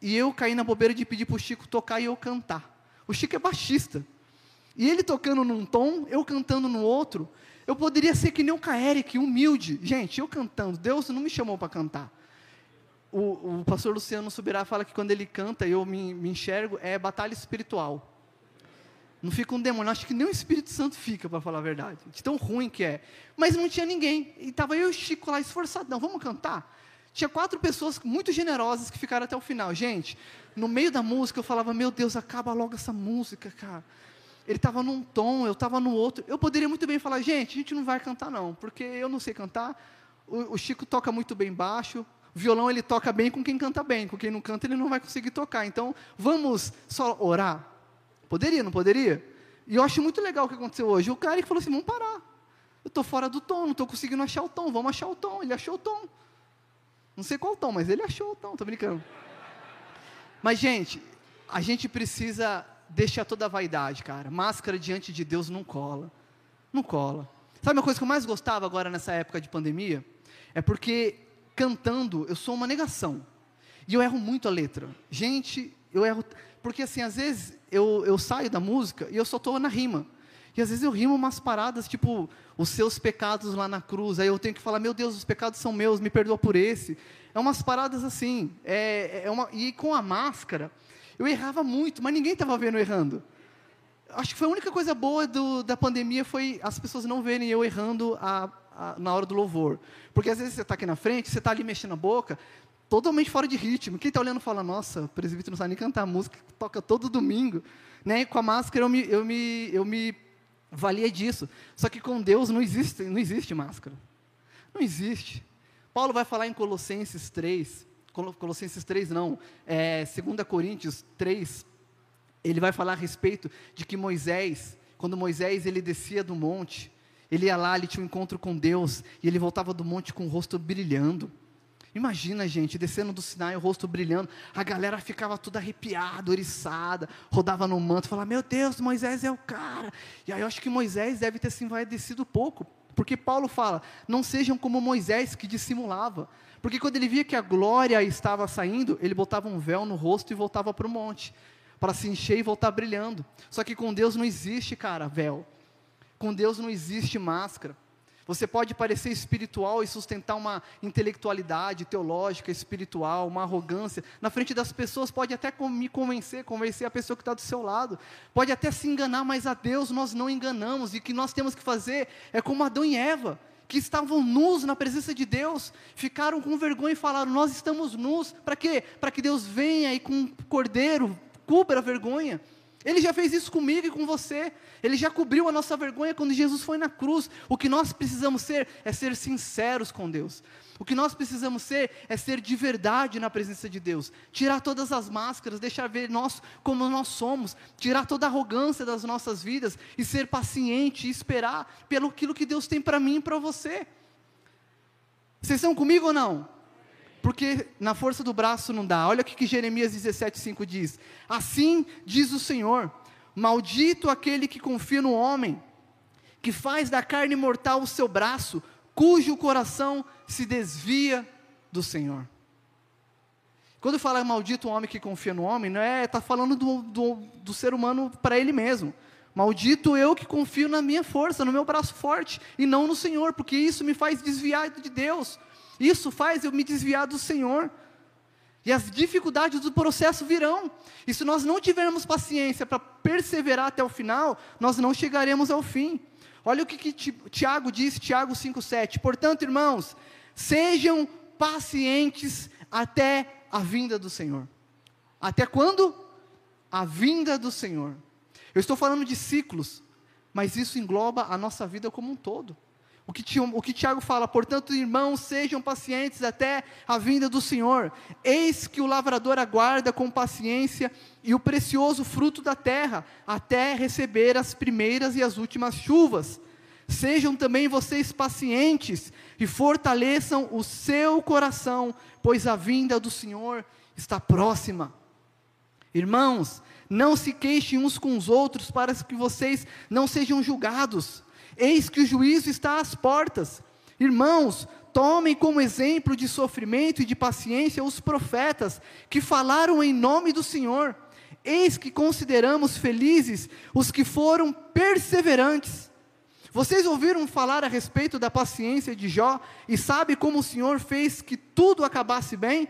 E eu caí na bobeira de pedir para o Chico tocar e eu cantar. O Chico é baixista. E ele tocando num tom, eu cantando no outro. Eu poderia ser que nem o Kaeric, humilde. Gente, eu cantando, Deus não me chamou para cantar. O, o, pastor Luciano Subirá fala que quando ele canta eu me, me, enxergo, é batalha espiritual. Não fica um demônio, acho que nem o Espírito Santo fica, para falar a verdade. De tão ruim que é. Mas não tinha ninguém. E estava eu e o Chico lá esforçadão, vamos cantar? Tinha quatro pessoas muito generosas que ficaram até o final. Gente, no meio da música eu falava, meu Deus, acaba logo essa música, cara ele estava num tom, eu estava no outro. Eu poderia muito bem falar, gente, a gente não vai cantar não, porque eu não sei cantar. O, o, Chico toca muito bem baixo, o violão ele toca bem com quem canta bem, com quem não canta ele não vai conseguir tocar. Então, vamos só orar? Poderia, não poderia? E eu acho muito legal o que aconteceu hoje. O cara que falou assim, vamos parar. Eu estou fora do tom, não estou conseguindo achar o tom, vamos achar o tom. Ele achou o tom. Não sei qual tom, mas ele achou o tom, estou brincando. Mas, gente, a gente precisa deixa toda a vaidade, cara. Máscara diante de Deus não cola. Não cola. Sabe uma coisa que eu mais gostava agora nessa época de pandemia? É porque cantando eu sou uma negação. E eu erro muito a letra. Gente, eu erro. Porque assim, às vezes eu, eu saio da música e eu só estou na rima. E às vezes eu rimo umas paradas, tipo, os seus pecados lá na cruz. Aí eu tenho que falar, meu Deus, os pecados são meus, me perdoa por esse. É umas paradas assim. É, é uma, e com a máscara, eu errava muito, mas ninguém estava vendo eu errando. Acho que foi a única coisa boa do, da pandemia foi as pessoas não verem eu errando a, a, na hora do louvor. Porque às vezes você está aqui na frente, você está ali mexendo a boca, totalmente fora de ritmo. Quem está olhando fala, nossa, o presbítero não sabe nem cantar música, toca todo domingo. Né? Com a máscara eu me, eu, me, eu me valia disso. Só que com Deus não existe, não existe máscara. Não existe. Paulo vai falar em Colossenses 3, Colossenses 3 não, é, 2 Coríntios 3, ele vai falar a respeito de que Moisés, quando Moisés ele descia do monte, ele ia lá, ele tinha um encontro com Deus, e ele voltava do monte com o rosto brilhando. Imagina, gente, descendo do Sinai, o rosto brilhando, a galera ficava toda arrepiada, oriçada, rodava no manto, falava, meu Deus, Moisés é o cara. E aí eu acho que Moisés deve ter se envaidecido pouco, porque Paulo fala, não sejam como Moisés que dissimulava, porque quando ele via que a glória estava saindo, ele botava um véu no rosto e voltava para o monte, para se encher e voltar brilhando. Só que com Deus não existe, cara, véu. Com Deus não existe máscara. Você pode parecer espiritual e sustentar uma intelectualidade teológica, espiritual, uma arrogância. Na frente das pessoas pode até me convencer, convencer a pessoa que está do seu lado. Pode até se enganar, mas a Deus nós não enganamos. E o que nós temos que fazer é como Adão e Eva que estavam nus na presença de Deus, ficaram com vergonha e falaram: Nós estamos nus. Para quê? Para que Deus venha e com um cordeiro cubra a vergonha. Ele já fez isso comigo e com você. Ele já cobriu a nossa vergonha quando Jesus foi na cruz. O que nós precisamos ser é ser sinceros com Deus. O que nós precisamos ser é ser de verdade na presença de Deus. Tirar todas as máscaras, deixar ver nós como nós somos, tirar toda a arrogância das nossas vidas e ser paciente e esperar pelo aquilo que Deus tem para mim e para você. Vocês estão comigo ou não? Porque na força do braço não dá. Olha o que, Jeremias 17,5 diz: Assim diz o Senhor: Maldito aquele que confia no homem, que faz da carne mortal o seu braço, cujo coração se desvia do Senhor. Quando fala maldito o homem que confia no homem, não é, está falando do, do, do ser humano para ele mesmo. Maldito eu que confio na minha força, no meu braço forte, e não no Senhor, porque isso me faz desviar de Deus. Isso faz eu me desviar do Senhor. E as dificuldades do processo virão. E se nós não tivermos paciência para perseverar até o final, nós não chegaremos ao fim. Olha o que, que Tiago diz, Tiago 5,7. Portanto, irmãos, sejam pacientes até a vinda do Senhor. Até quando? A vinda do Senhor. Eu estou falando de ciclos, mas isso engloba a nossa vida como um todo. O que, o que Tiago fala, portanto, irmãos, sejam pacientes até a vinda do Senhor. Eis que o lavrador aguarda com paciência e o precioso fruto da terra, até receber as primeiras e as últimas chuvas. Sejam também vocês pacientes e fortaleçam o seu coração, pois a vinda do Senhor está próxima. Irmãos, não se queixem uns com os outros para que vocês não sejam julgados. Eis que o juízo está às portas. Irmãos, tomem como exemplo de sofrimento e de paciência os profetas que falaram em nome do Senhor. Eis que consideramos felizes os que foram perseverantes. Vocês ouviram falar a respeito da paciência de Jó e sabe como o Senhor fez que tudo acabasse bem?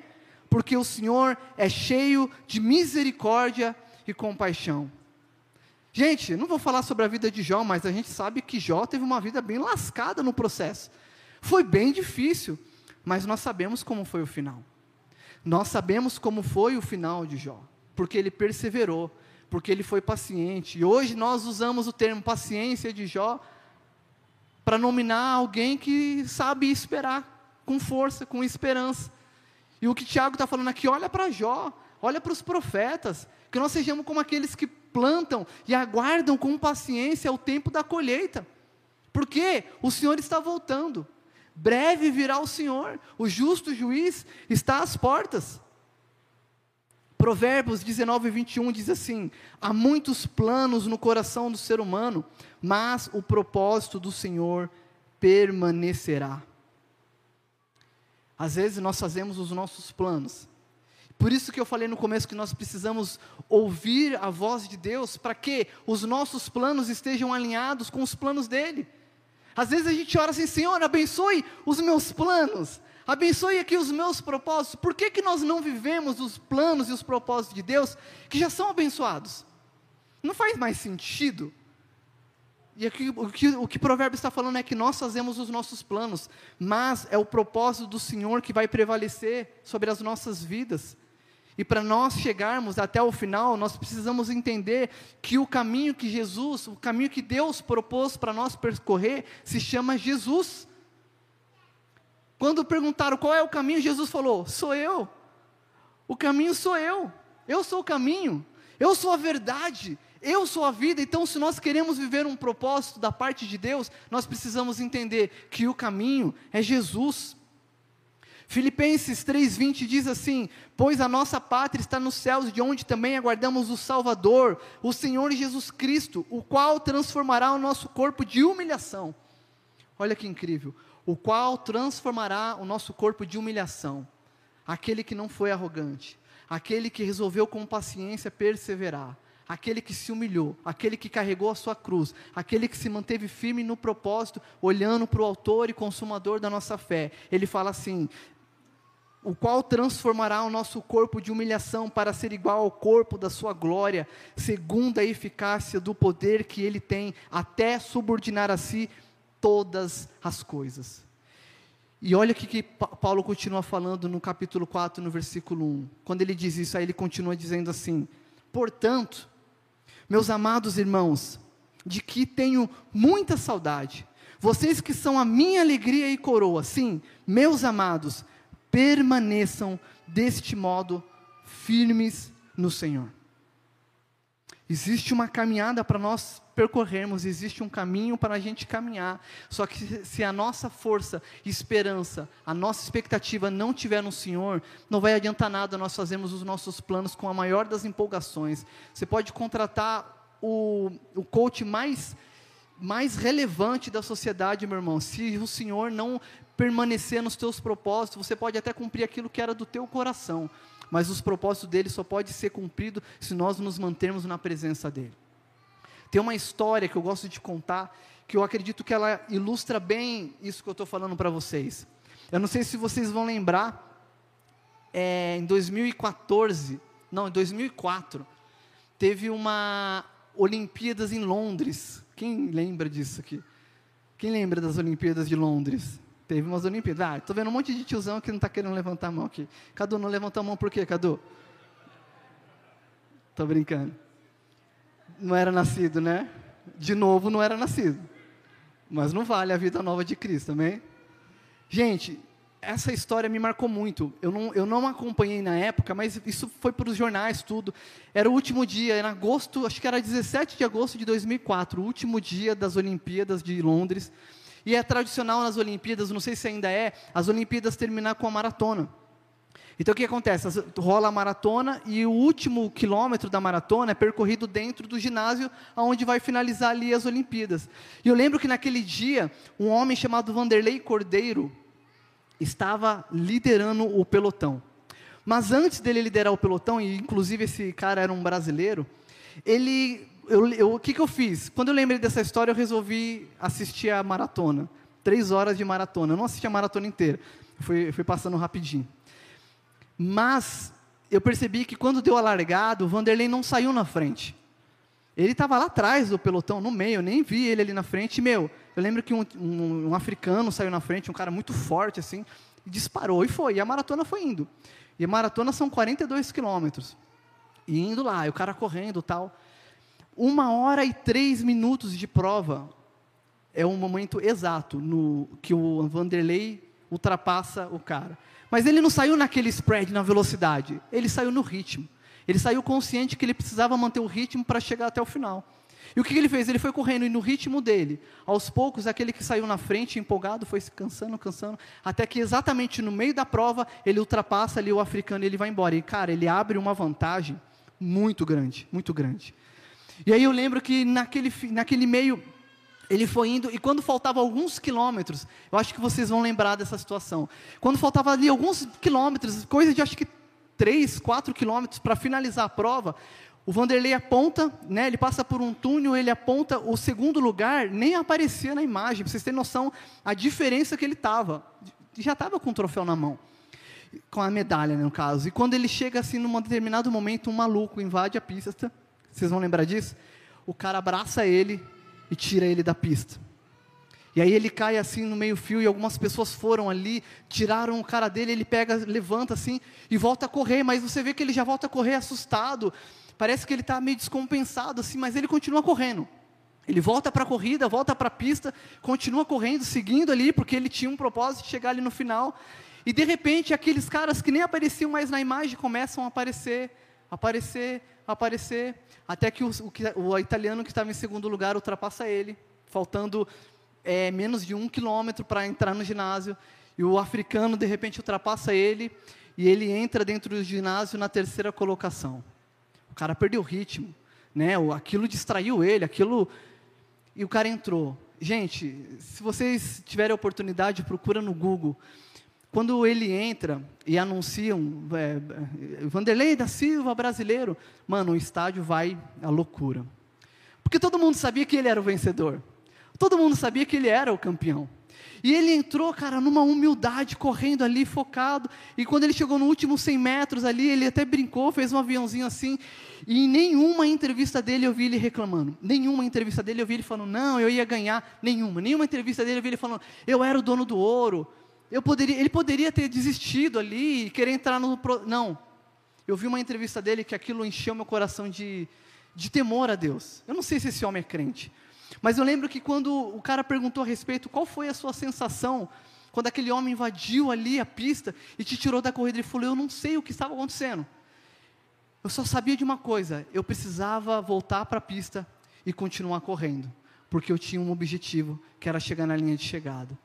Porque o Senhor é cheio de misericórdia e compaixão. Gente, não vou falar sobre a vida de Jó, mas a gente sabe que Jó teve uma vida bem lascada no processo. Foi bem difícil, mas nós sabemos como foi o final. Nós sabemos como foi o final de Jó, porque ele perseverou, porque ele foi paciente. E hoje nós usamos o termo paciência de Jó para nominar alguém que sabe esperar com força, com esperança. E o que Tiago está falando aqui, olha para Jó, olha para os profetas, que nós sejamos como aqueles que plantam e aguardam com paciência o tempo da colheita. Porque o Senhor está voltando. Breve virá o Senhor, o justo juiz está às portas. Provérbios 19, 21 diz assim: Há muitos planos no coração do ser humano, mas o propósito do Senhor permanecerá. Às vezes nós fazemos os nossos planos, por isso que eu falei no começo que nós precisamos ouvir a voz de Deus para que os nossos planos estejam alinhados com os planos dele. Às vezes a gente ora assim, Senhor, abençoe os meus planos, abençoe aqui os meus propósitos. Por que, que nós não vivemos os planos e os propósitos de Deus que já são abençoados? Não faz mais sentido. E aqui, o, que, o que o provérbio está falando é que nós fazemos os nossos planos, mas é o propósito do Senhor que vai prevalecer sobre as nossas vidas. E para nós chegarmos até o final, nós precisamos entender que o caminho que Jesus, o caminho que Deus propôs para nós percorrer, se chama Jesus. Quando perguntaram qual é o caminho, Jesus falou: Sou eu. O caminho sou eu. Eu sou o caminho. Eu sou a verdade. Eu sou a vida. Então, se nós queremos viver um propósito da parte de Deus, nós precisamos entender que o caminho é Jesus. Filipenses 3,20 diz assim: Pois a nossa pátria está nos céus, de onde também aguardamos o Salvador, o Senhor Jesus Cristo, o qual transformará o nosso corpo de humilhação. Olha que incrível! O qual transformará o nosso corpo de humilhação. Aquele que não foi arrogante, aquele que resolveu com paciência perseverar, aquele que se humilhou, aquele que carregou a sua cruz, aquele que se manteve firme no propósito, olhando para o Autor e Consumador da nossa fé. Ele fala assim: o qual transformará o nosso corpo de humilhação para ser igual ao corpo da sua glória, segundo a eficácia do poder que ele tem, até subordinar a si todas as coisas. E olha o que Paulo continua falando no capítulo 4, no versículo 1. Quando ele diz isso, aí ele continua dizendo assim: Portanto, meus amados irmãos, de que tenho muita saudade, vocês que são a minha alegria e coroa, sim, meus amados, permaneçam deste modo firmes no Senhor. Existe uma caminhada para nós percorrermos, existe um caminho para a gente caminhar. Só que se a nossa força, esperança, a nossa expectativa não tiver no Senhor, não vai adiantar nada nós fazermos os nossos planos com a maior das empolgações. Você pode contratar o, o coach mais mais relevante da sociedade, meu irmão. Se o Senhor não permanecer nos teus propósitos, você pode até cumprir aquilo que era do teu coração, mas os propósitos dele só pode ser cumprido se nós nos mantermos na presença dele. Tem uma história que eu gosto de contar, que eu acredito que ela ilustra bem isso que eu estou falando para vocês. Eu não sei se vocês vão lembrar, é, em 2014, não, em 2004, teve uma Olimpíadas em Londres. Quem lembra disso aqui? Quem lembra das Olimpíadas de Londres? Teve umas Olimpíadas. Ah, estou vendo um monte de tiozão que não está querendo levantar a mão aqui. Cadu, não levantou a mão por quê, Cadu? Estou brincando. Não era nascido, né? De novo, não era nascido. Mas não vale a vida nova de Cristo, amém? Gente, essa história me marcou muito. Eu não, eu não acompanhei na época, mas isso foi para os jornais, tudo. Era o último dia, em agosto, acho que era 17 de agosto de 2004, o último dia das Olimpíadas de Londres. E é tradicional nas Olimpíadas, não sei se ainda é, as Olimpíadas terminar com a maratona. Então o que acontece? Rola a maratona e o último quilômetro da maratona é percorrido dentro do ginásio, onde vai finalizar ali as Olimpíadas. E eu lembro que naquele dia, um homem chamado Vanderlei Cordeiro estava liderando o pelotão. Mas antes dele liderar o pelotão, e inclusive esse cara era um brasileiro, ele eu, eu, o que, que eu fiz? Quando eu lembrei dessa história, eu resolvi assistir a maratona. Três horas de maratona. Eu não assisti a maratona inteira. Fui, fui passando rapidinho. Mas eu percebi que quando deu a largada, o Vanderlei não saiu na frente. Ele estava lá atrás do pelotão, no meio, eu nem vi ele ali na frente. Meu, eu lembro que um, um, um, africano saiu na frente, um cara muito forte, assim, e disparou e foi. E a maratona foi indo. E a maratona são 42 quilômetros. E indo lá, e o cara correndo tal. Uma hora e três minutos de prova é o momento exato no que o Vanderlei ultrapassa o cara. Mas ele não saiu naquele spread, na velocidade. Ele saiu no ritmo. Ele saiu consciente que ele precisava manter o ritmo para chegar até o final. E o que ele fez? Ele foi correndo e no ritmo dele. Aos poucos, aquele que saiu na frente, empolgado, foi se cansando, cansando, até que exatamente no meio da prova, ele ultrapassa ali o africano e ele vai embora. E, cara, ele abre uma vantagem muito grande, muito grande. E aí eu lembro que naquele, naquele meio, ele foi indo, e quando faltava alguns quilômetros, eu acho que vocês vão lembrar dessa situação. Quando faltava ali alguns quilômetros, coisa de acho que 3, 4 quilômetros para finalizar a prova, o Vanderlei aponta, né, ele passa por um túnel, ele aponta o segundo lugar, nem aparecia na imagem, para vocês terem noção a diferença que ele estava. Já estava com o troféu na mão, com a medalha, no caso. E quando ele chega assim, num determinado momento, um maluco invade a pista, vocês vão lembrar disso? O cara abraça ele e tira ele da pista. E aí ele cai assim no meio-fio e algumas pessoas foram ali, tiraram o cara dele, ele pega, levanta assim e volta a correr, mas você vê que ele já volta a correr assustado. Parece que ele está meio descompensado assim, mas ele continua correndo. Ele volta para a corrida, volta para a pista, continua correndo, seguindo ali, porque ele tinha um propósito de chegar ali no final. E de repente, aqueles caras que nem apareciam mais na imagem começam a aparecer, aparecer, aparecer, até que o, o, o italiano que estava em segundo lugar ultrapassa ele, faltando é, menos de um quilômetro para entrar no ginásio, e o africano de repente ultrapassa ele, e ele entra dentro do ginásio na terceira colocação. O cara perdeu o ritmo, né? aquilo distraiu ele, aquilo. E o cara entrou. Gente, se vocês tiverem a oportunidade, procura no Google quando ele entra e anunciam é, é, Vanderlei da Silva brasileiro, mano, o estádio vai à loucura. Porque todo mundo sabia que ele era o vencedor. Todo mundo sabia que ele era o campeão. E ele entrou, cara, numa humildade, correndo ali, focado. E quando ele chegou no último 100 metros ali, ele até brincou, fez um aviãozinho assim. E em nenhuma entrevista dele eu vi ele reclamando. Nenhuma entrevista dele eu vi ele falando, não, eu ia ganhar. Nenhuma. Nenhuma entrevista dele eu vi ele falando, eu era o dono do ouro. Poderia, ele poderia ter desistido ali e querer entrar no. Não. Eu vi uma entrevista dele que aquilo encheu meu coração de, de temor a Deus. Eu não sei se esse homem é crente. Mas eu lembro que quando o cara perguntou a respeito, qual foi a sua sensação quando aquele homem invadiu ali a pista e te tirou da corrida, ele falou: Eu não sei o que estava acontecendo. Eu só sabia de uma coisa: eu precisava voltar para a pista e continuar correndo, porque eu tinha um objetivo, que era chegar na linha de chegada.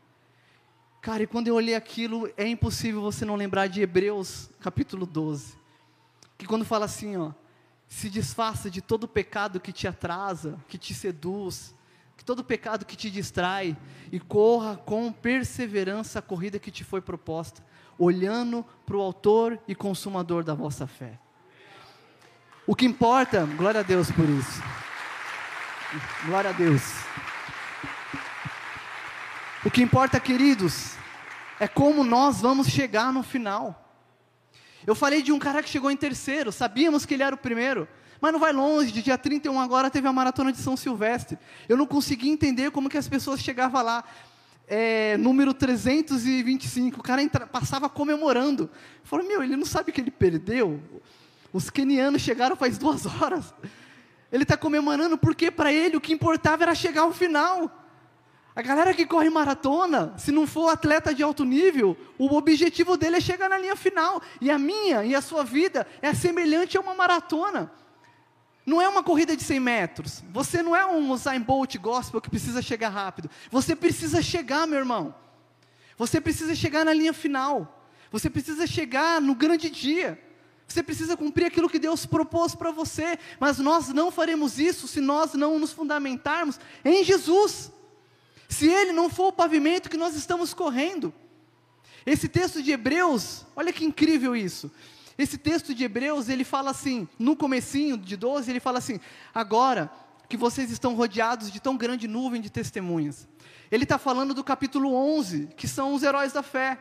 Cara, e quando eu olhei aquilo, é impossível você não lembrar de Hebreus capítulo 12, que quando fala assim, ó, se desfaça de todo pecado que te atrasa, que te seduz, que todo pecado que te distrai, e corra com perseverança a corrida que te foi proposta, olhando para o Autor e Consumador da vossa fé. O que importa, glória a Deus por isso. Glória a Deus. O que importa, queridos, é como nós vamos chegar no final. Eu falei de um cara que chegou em terceiro, sabíamos que ele era o primeiro, mas não vai longe, de dia 31 agora teve a maratona de São Silvestre. Eu não consegui entender como que as pessoas chegavam lá. É, número 325, o cara entra, passava comemorando. Falei, meu, ele não sabe que ele perdeu? Os quenianos chegaram faz duas horas. Ele está comemorando porque para ele o que importava era chegar ao final. A galera que corre maratona, se não for atleta de alto nível, o objetivo dele é chegar na linha final. E a minha e a sua vida é semelhante a uma maratona. Não é uma corrida de 100 metros. Você não é um Usain Bolt gospel que precisa chegar rápido. Você precisa chegar, meu irmão. Você precisa chegar na linha final. Você precisa chegar no grande dia. Você precisa cumprir aquilo que Deus propôs para você. Mas nós não faremos isso se nós não nos fundamentarmos em Jesus se ele não for o pavimento que nós estamos correndo. Esse texto de Hebreus, olha que incrível isso. Esse texto de Hebreus, ele fala assim, no comecinho de 12, ele fala assim: agora que vocês estão rodeados de tão grande nuvem de testemunhas. Ele está falando do capítulo 11, que são os heróis da fé.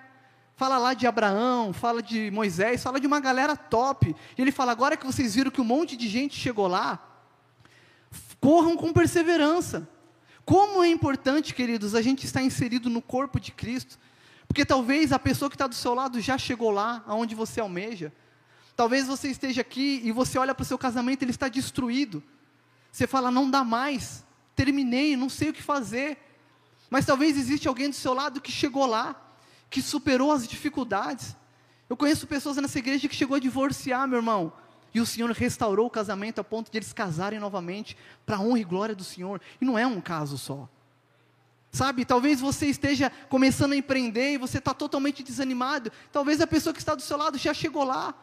Fala lá de Abraão, fala de Moisés, fala de uma galera top. E ele fala: agora que vocês viram que um monte de gente chegou lá, corram com perseverança. Como é importante, queridos, a gente estar inserido no corpo de Cristo, porque talvez a pessoa que está do seu lado já chegou lá, aonde você almeja. Talvez você esteja aqui e você olha para o seu casamento, ele está destruído. Você fala, não dá mais, terminei, não sei o que fazer. Mas talvez existe alguém do seu lado que chegou lá, que superou as dificuldades. Eu conheço pessoas nessa igreja que chegou a divorciar, meu irmão. E o Senhor restaurou o casamento a ponto de eles casarem novamente, para a honra e glória do Senhor. E não é um caso só. Sabe, talvez você esteja começando a empreender e você está totalmente desanimado. Talvez a pessoa que está do seu lado já chegou lá.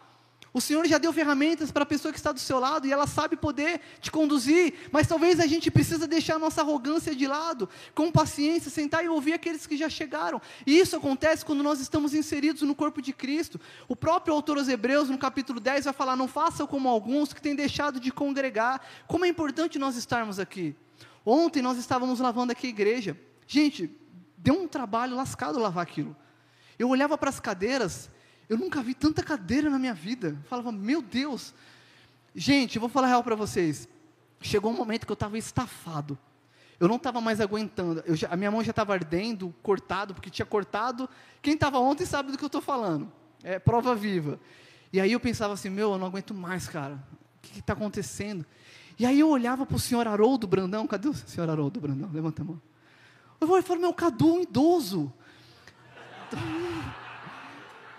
O Senhor já deu ferramentas para a pessoa que está do seu lado e ela sabe poder te conduzir, mas talvez a gente precisa deixar a nossa arrogância de lado, com paciência, sentar e ouvir aqueles que já chegaram. E isso acontece quando nós estamos inseridos no corpo de Cristo. O próprio autor aos Hebreus, no capítulo 10, vai falar: Não façam como alguns que têm deixado de congregar. Como é importante nós estarmos aqui. Ontem nós estávamos lavando aqui a igreja. Gente, deu um trabalho lascado lavar aquilo. Eu olhava para as cadeiras eu nunca vi tanta cadeira na minha vida. Eu falava, meu Deus. Gente, eu vou falar real para vocês. Chegou um momento que eu estava estafado. Eu não estava mais aguentando. Já, a minha mão já estava ardendo, cortado, porque tinha cortado. Quem estava ontem sabe do que eu estou falando. É prova viva. E aí eu pensava assim, meu, eu não aguento mais, cara. O que está acontecendo? E aí eu olhava para o senhor Haroldo Brandão. Cadê o senhor Haroldo Brandão? Levanta a mão. Eu falei, meu, Cadu, um idoso.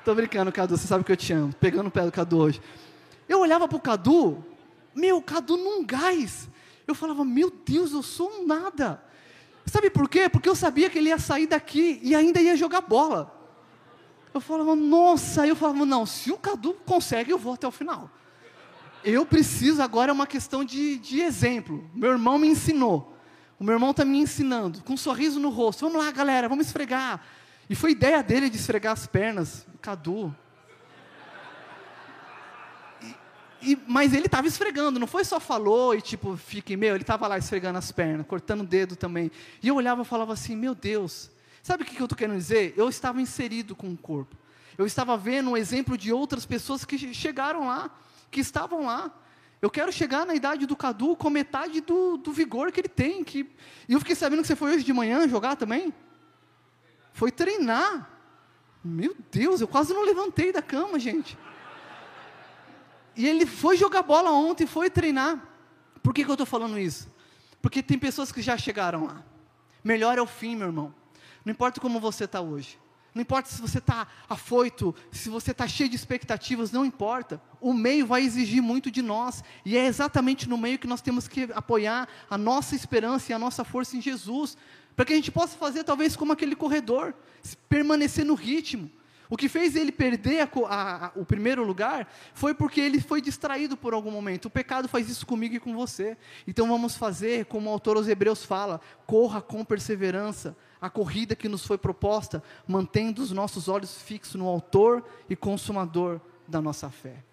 Tô brincando, Cadu, você sabe que eu te amo. Pegando o pé do Cadu hoje. Eu olhava pro Cadu, meu, Cadu num gás. Eu falava, meu Deus, eu sou um nada. Sabe por quê? Porque eu sabia que ele ia sair daqui e ainda ia jogar bola. Eu falava, nossa, eu falava, não, se o Cadu consegue, eu vou até o final. Eu preciso, agora é uma questão de, de exemplo. Meu irmão me ensinou. O meu irmão está me ensinando, com um sorriso no rosto. Vamos lá, galera, vamos esfregar. E foi ideia dele de esfregar as pernas. Cadu. E, e, mas ele estava esfregando, não foi só falou e tipo, fique meu, ele estava lá esfregando as pernas, cortando o dedo também. E eu olhava e falava assim: meu Deus, Sabe o que eu estou querendo dizer? Eu estava inserido com o corpo. Eu estava vendo o exemplo de outras pessoas que chegaram lá, que estavam lá. Eu quero chegar na idade do Cadu com metade do, do vigor que ele tem. Que... E eu fiquei sabendo que você foi hoje de manhã jogar também? Foi treinar. Meu Deus, eu quase não levantei da cama, gente. E ele foi jogar bola ontem, foi treinar. Por que, que eu estou falando isso? Porque tem pessoas que já chegaram lá. Melhor é o fim, meu irmão. Não importa como você está hoje. Não importa se você está afoito, se você está cheio de expectativas, não importa. O meio vai exigir muito de nós. E é exatamente no meio que nós temos que apoiar a nossa esperança e a nossa força em Jesus. Para que a gente possa fazer, talvez, como aquele corredor, permanecer no ritmo. O que fez ele perder a, a, a, o primeiro lugar foi porque ele foi distraído por algum momento. O pecado faz isso comigo e com você. Então vamos fazer, como o autor aos Hebreus fala: corra com perseverança a corrida que nos foi proposta, mantendo os nossos olhos fixos no Autor e Consumador da nossa fé.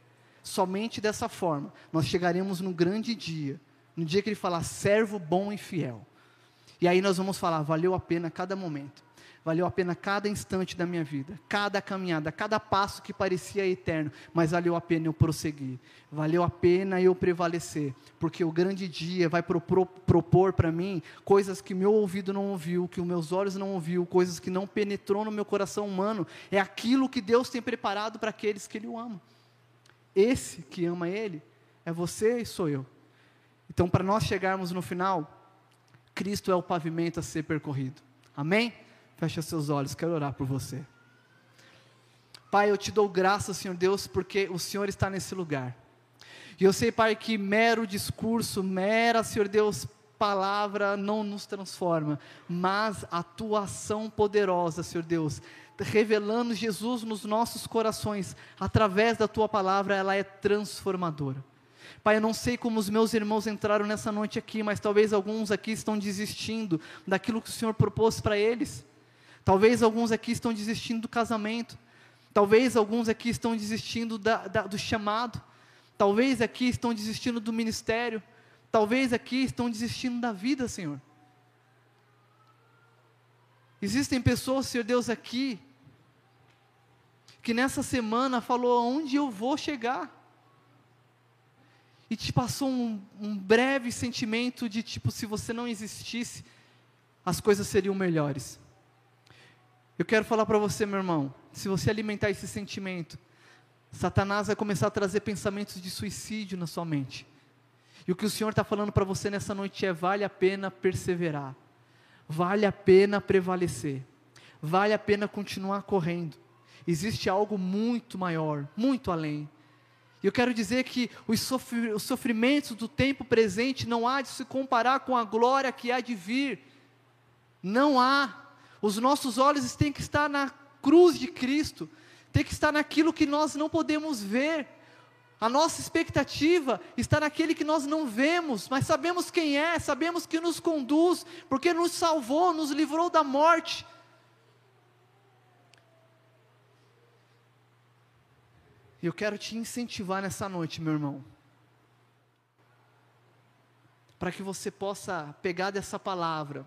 Somente dessa forma nós chegaremos no grande dia, no dia que Ele falar, servo bom e fiel. E aí nós vamos falar, valeu a pena cada momento. Valeu a pena cada instante da minha vida, cada caminhada, cada passo que parecia eterno, mas valeu a pena eu prosseguir, valeu a pena eu prevalecer, porque o grande dia vai propor, propor para mim coisas que meu ouvido não ouviu, que os meus olhos não ouviu, coisas que não penetrou no meu coração humano, é aquilo que Deus tem preparado para aqueles que Ele o amam. Esse que ama Ele é você e sou eu. Então, para nós chegarmos no final, Cristo é o pavimento a ser percorrido. Amém? Feche seus olhos, quero orar por você. Pai, eu te dou graças, Senhor Deus, porque o Senhor está nesse lugar. E eu sei, Pai, que mero discurso, mera, Senhor Deus, palavra não nos transforma, mas a tua ação poderosa, Senhor Deus, revelando Jesus nos nossos corações, através da tua palavra, ela é transformadora. Pai, eu não sei como os meus irmãos entraram nessa noite aqui, mas talvez alguns aqui estão desistindo daquilo que o Senhor propôs para eles. Talvez alguns aqui estão desistindo do casamento. Talvez alguns aqui estão desistindo da, da, do chamado. Talvez aqui estão desistindo do ministério. Talvez aqui estão desistindo da vida, Senhor. Existem pessoas, Senhor Deus, aqui, que nessa semana falou aonde eu vou chegar. E te passou um, um breve sentimento de tipo, se você não existisse, as coisas seriam melhores. Eu quero falar para você, meu irmão, se você alimentar esse sentimento, Satanás vai começar a trazer pensamentos de suicídio na sua mente. E o que o Senhor está falando para você nessa noite é: vale a pena perseverar, vale a pena prevalecer, vale a pena continuar correndo. Existe algo muito maior, muito além. E eu quero dizer que os, os sofrimentos do tempo presente não há de se comparar com a glória que há de vir. Não há. Os nossos olhos têm que estar na cruz de Cristo, tem que estar naquilo que nós não podemos ver. A nossa expectativa está naquele que nós não vemos, mas sabemos quem é, sabemos que nos conduz, porque nos salvou, nos livrou da morte. E eu quero te incentivar nessa noite, meu irmão, para que você possa pegar dessa palavra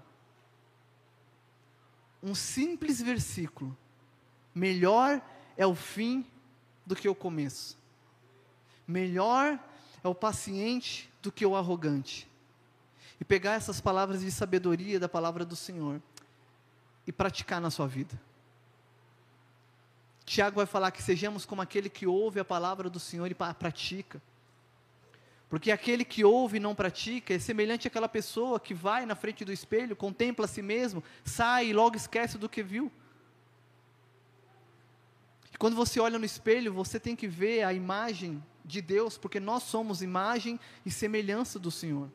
um simples versículo: melhor é o fim do que o começo, melhor é o paciente do que o arrogante. E pegar essas palavras de sabedoria da palavra do Senhor e praticar na sua vida. Tiago vai falar que sejamos como aquele que ouve a palavra do Senhor e pratica. Porque aquele que ouve e não pratica é semelhante àquela pessoa que vai na frente do espelho, contempla a si mesmo, sai e logo esquece do que viu. E quando você olha no espelho, você tem que ver a imagem de Deus, porque nós somos imagem e semelhança do Senhor.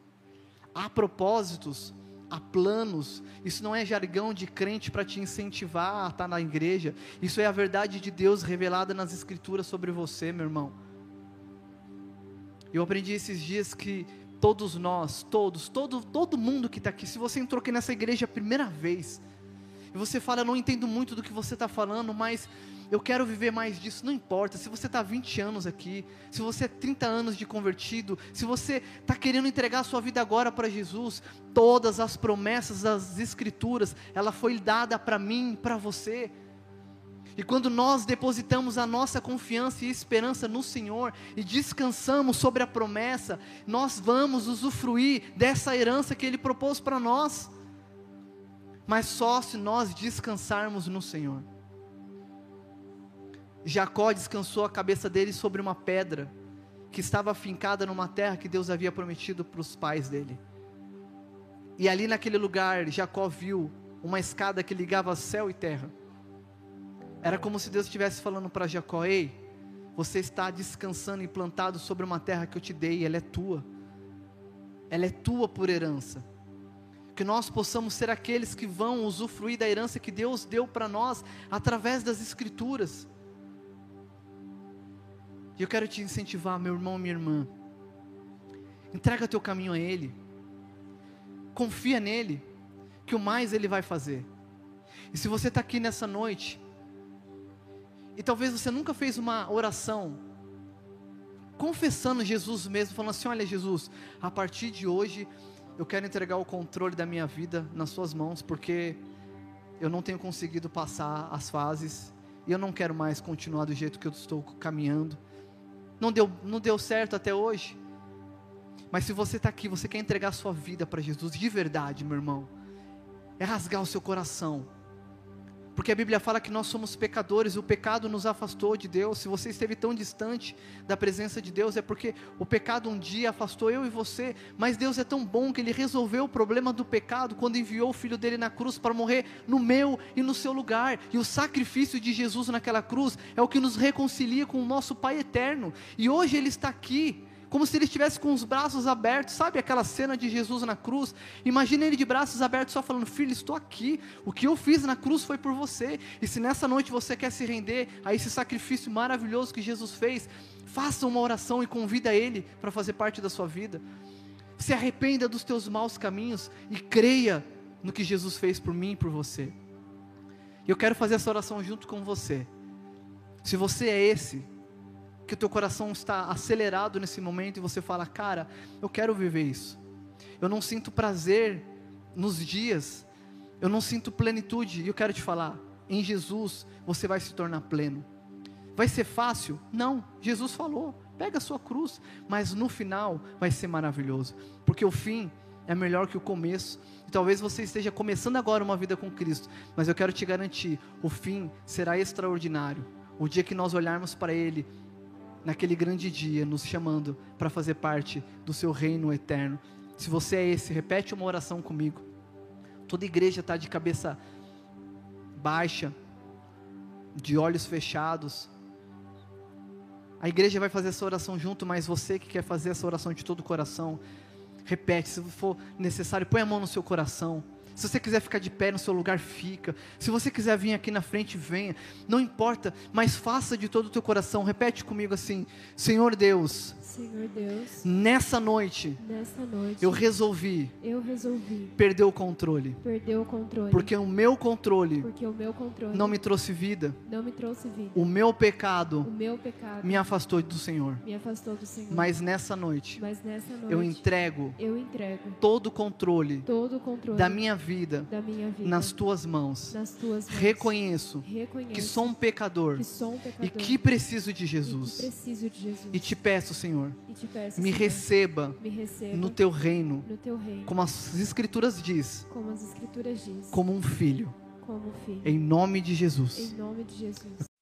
Há propósitos, há planos. Isso não é jargão de crente para te incentivar a estar na igreja. Isso é a verdade de Deus revelada nas Escrituras sobre você, meu irmão. Eu aprendi esses dias que todos nós, todos, todo, todo mundo que está aqui, se você entrou aqui nessa igreja a primeira vez, e você fala, eu não entendo muito do que você está falando, mas eu quero viver mais disso. Não importa se você está 20 anos aqui, se você é 30 anos de convertido, se você está querendo entregar a sua vida agora para Jesus, todas as promessas das Escrituras, ela foi dada para mim, para você. E quando nós depositamos a nossa confiança e esperança no Senhor e descansamos sobre a promessa, nós vamos usufruir dessa herança que Ele propôs para nós. Mas só se nós descansarmos no Senhor. Jacó descansou a cabeça dele sobre uma pedra que estava fincada numa terra que Deus havia prometido para os pais dele. E ali naquele lugar, Jacó viu uma escada que ligava céu e terra. Era como se Deus estivesse falando para Jacó: Ei, você está descansando e plantado sobre uma terra que eu te dei, ela é tua, ela é tua por herança. Que nós possamos ser aqueles que vão usufruir da herança que Deus deu para nós através das Escrituras. E eu quero te incentivar, meu irmão, minha irmã. Entrega teu caminho a Ele. Confia nele, que o mais Ele vai fazer. E se você está aqui nessa noite, e talvez você nunca fez uma oração confessando Jesus mesmo, falando assim: Olha, Jesus, a partir de hoje eu quero entregar o controle da minha vida nas Suas mãos, porque eu não tenho conseguido passar as fases e eu não quero mais continuar do jeito que eu estou caminhando. Não deu, não deu certo até hoje. Mas se você está aqui, você quer entregar a sua vida para Jesus de verdade, meu irmão, é rasgar o seu coração porque a Bíblia fala que nós somos pecadores, o pecado nos afastou de Deus. Se você esteve tão distante da presença de Deus, é porque o pecado um dia afastou eu e você. Mas Deus é tão bom que Ele resolveu o problema do pecado quando enviou o Filho dele na cruz para morrer no meu e no seu lugar. E o sacrifício de Jesus naquela cruz é o que nos reconcilia com o nosso Pai eterno. E hoje Ele está aqui como se ele estivesse com os braços abertos, sabe aquela cena de Jesus na cruz? Imagina ele de braços abertos só falando: Filho, estou aqui, o que eu fiz na cruz foi por você. E se nessa noite você quer se render a esse sacrifício maravilhoso que Jesus fez, faça uma oração e convida ele para fazer parte da sua vida. Se arrependa dos teus maus caminhos e creia no que Jesus fez por mim e por você. Eu quero fazer essa oração junto com você. Se você é esse, que o teu coração está acelerado nesse momento e você fala, cara, eu quero viver isso. Eu não sinto prazer nos dias, eu não sinto plenitude. E eu quero te falar, em Jesus você vai se tornar pleno. Vai ser fácil? Não, Jesus falou, pega a sua cruz, mas no final vai ser maravilhoso, porque o fim é melhor que o começo. E talvez você esteja começando agora uma vida com Cristo, mas eu quero te garantir, o fim será extraordinário. O dia que nós olharmos para Ele naquele grande dia, nos chamando para fazer parte do seu reino eterno. Se você é esse, repete uma oração comigo. Toda igreja está de cabeça baixa, de olhos fechados. A igreja vai fazer essa oração junto, mas você que quer fazer essa oração de todo o coração, repete, se for necessário, põe a mão no seu coração. Se você quiser ficar de pé no seu lugar, fica. Se você quiser vir aqui na frente, venha. Não importa, mas faça de todo o teu coração. Repete comigo assim: Senhor Deus, Senhor Deus, nessa noite, nessa noite, eu resolvi, eu resolvi perder o controle. Perder o controle. Porque o meu controle, o meu controle não me trouxe vida. Não me trouxe vida. O meu pecado, o meu pecado me afastou do Senhor. Me afastou do Senhor. Mas nessa noite, Mas nessa noite, eu entrego, eu entrego todo o controle, todo o controle da minha vida, da minha vida nas tuas mãos. Nas tuas mãos. Reconheço, Reconheço que sou um pecador, que sou um pecador e que preciso de Jesus. E, preciso de Jesus. e te peço, Senhor, te peço, me Senhor, receba, me receba no teu reino, no teu reino, como as escrituras diz, como as escrituras diz, como um filho, como filho. em nome de Jesus. Em nome de Jesus.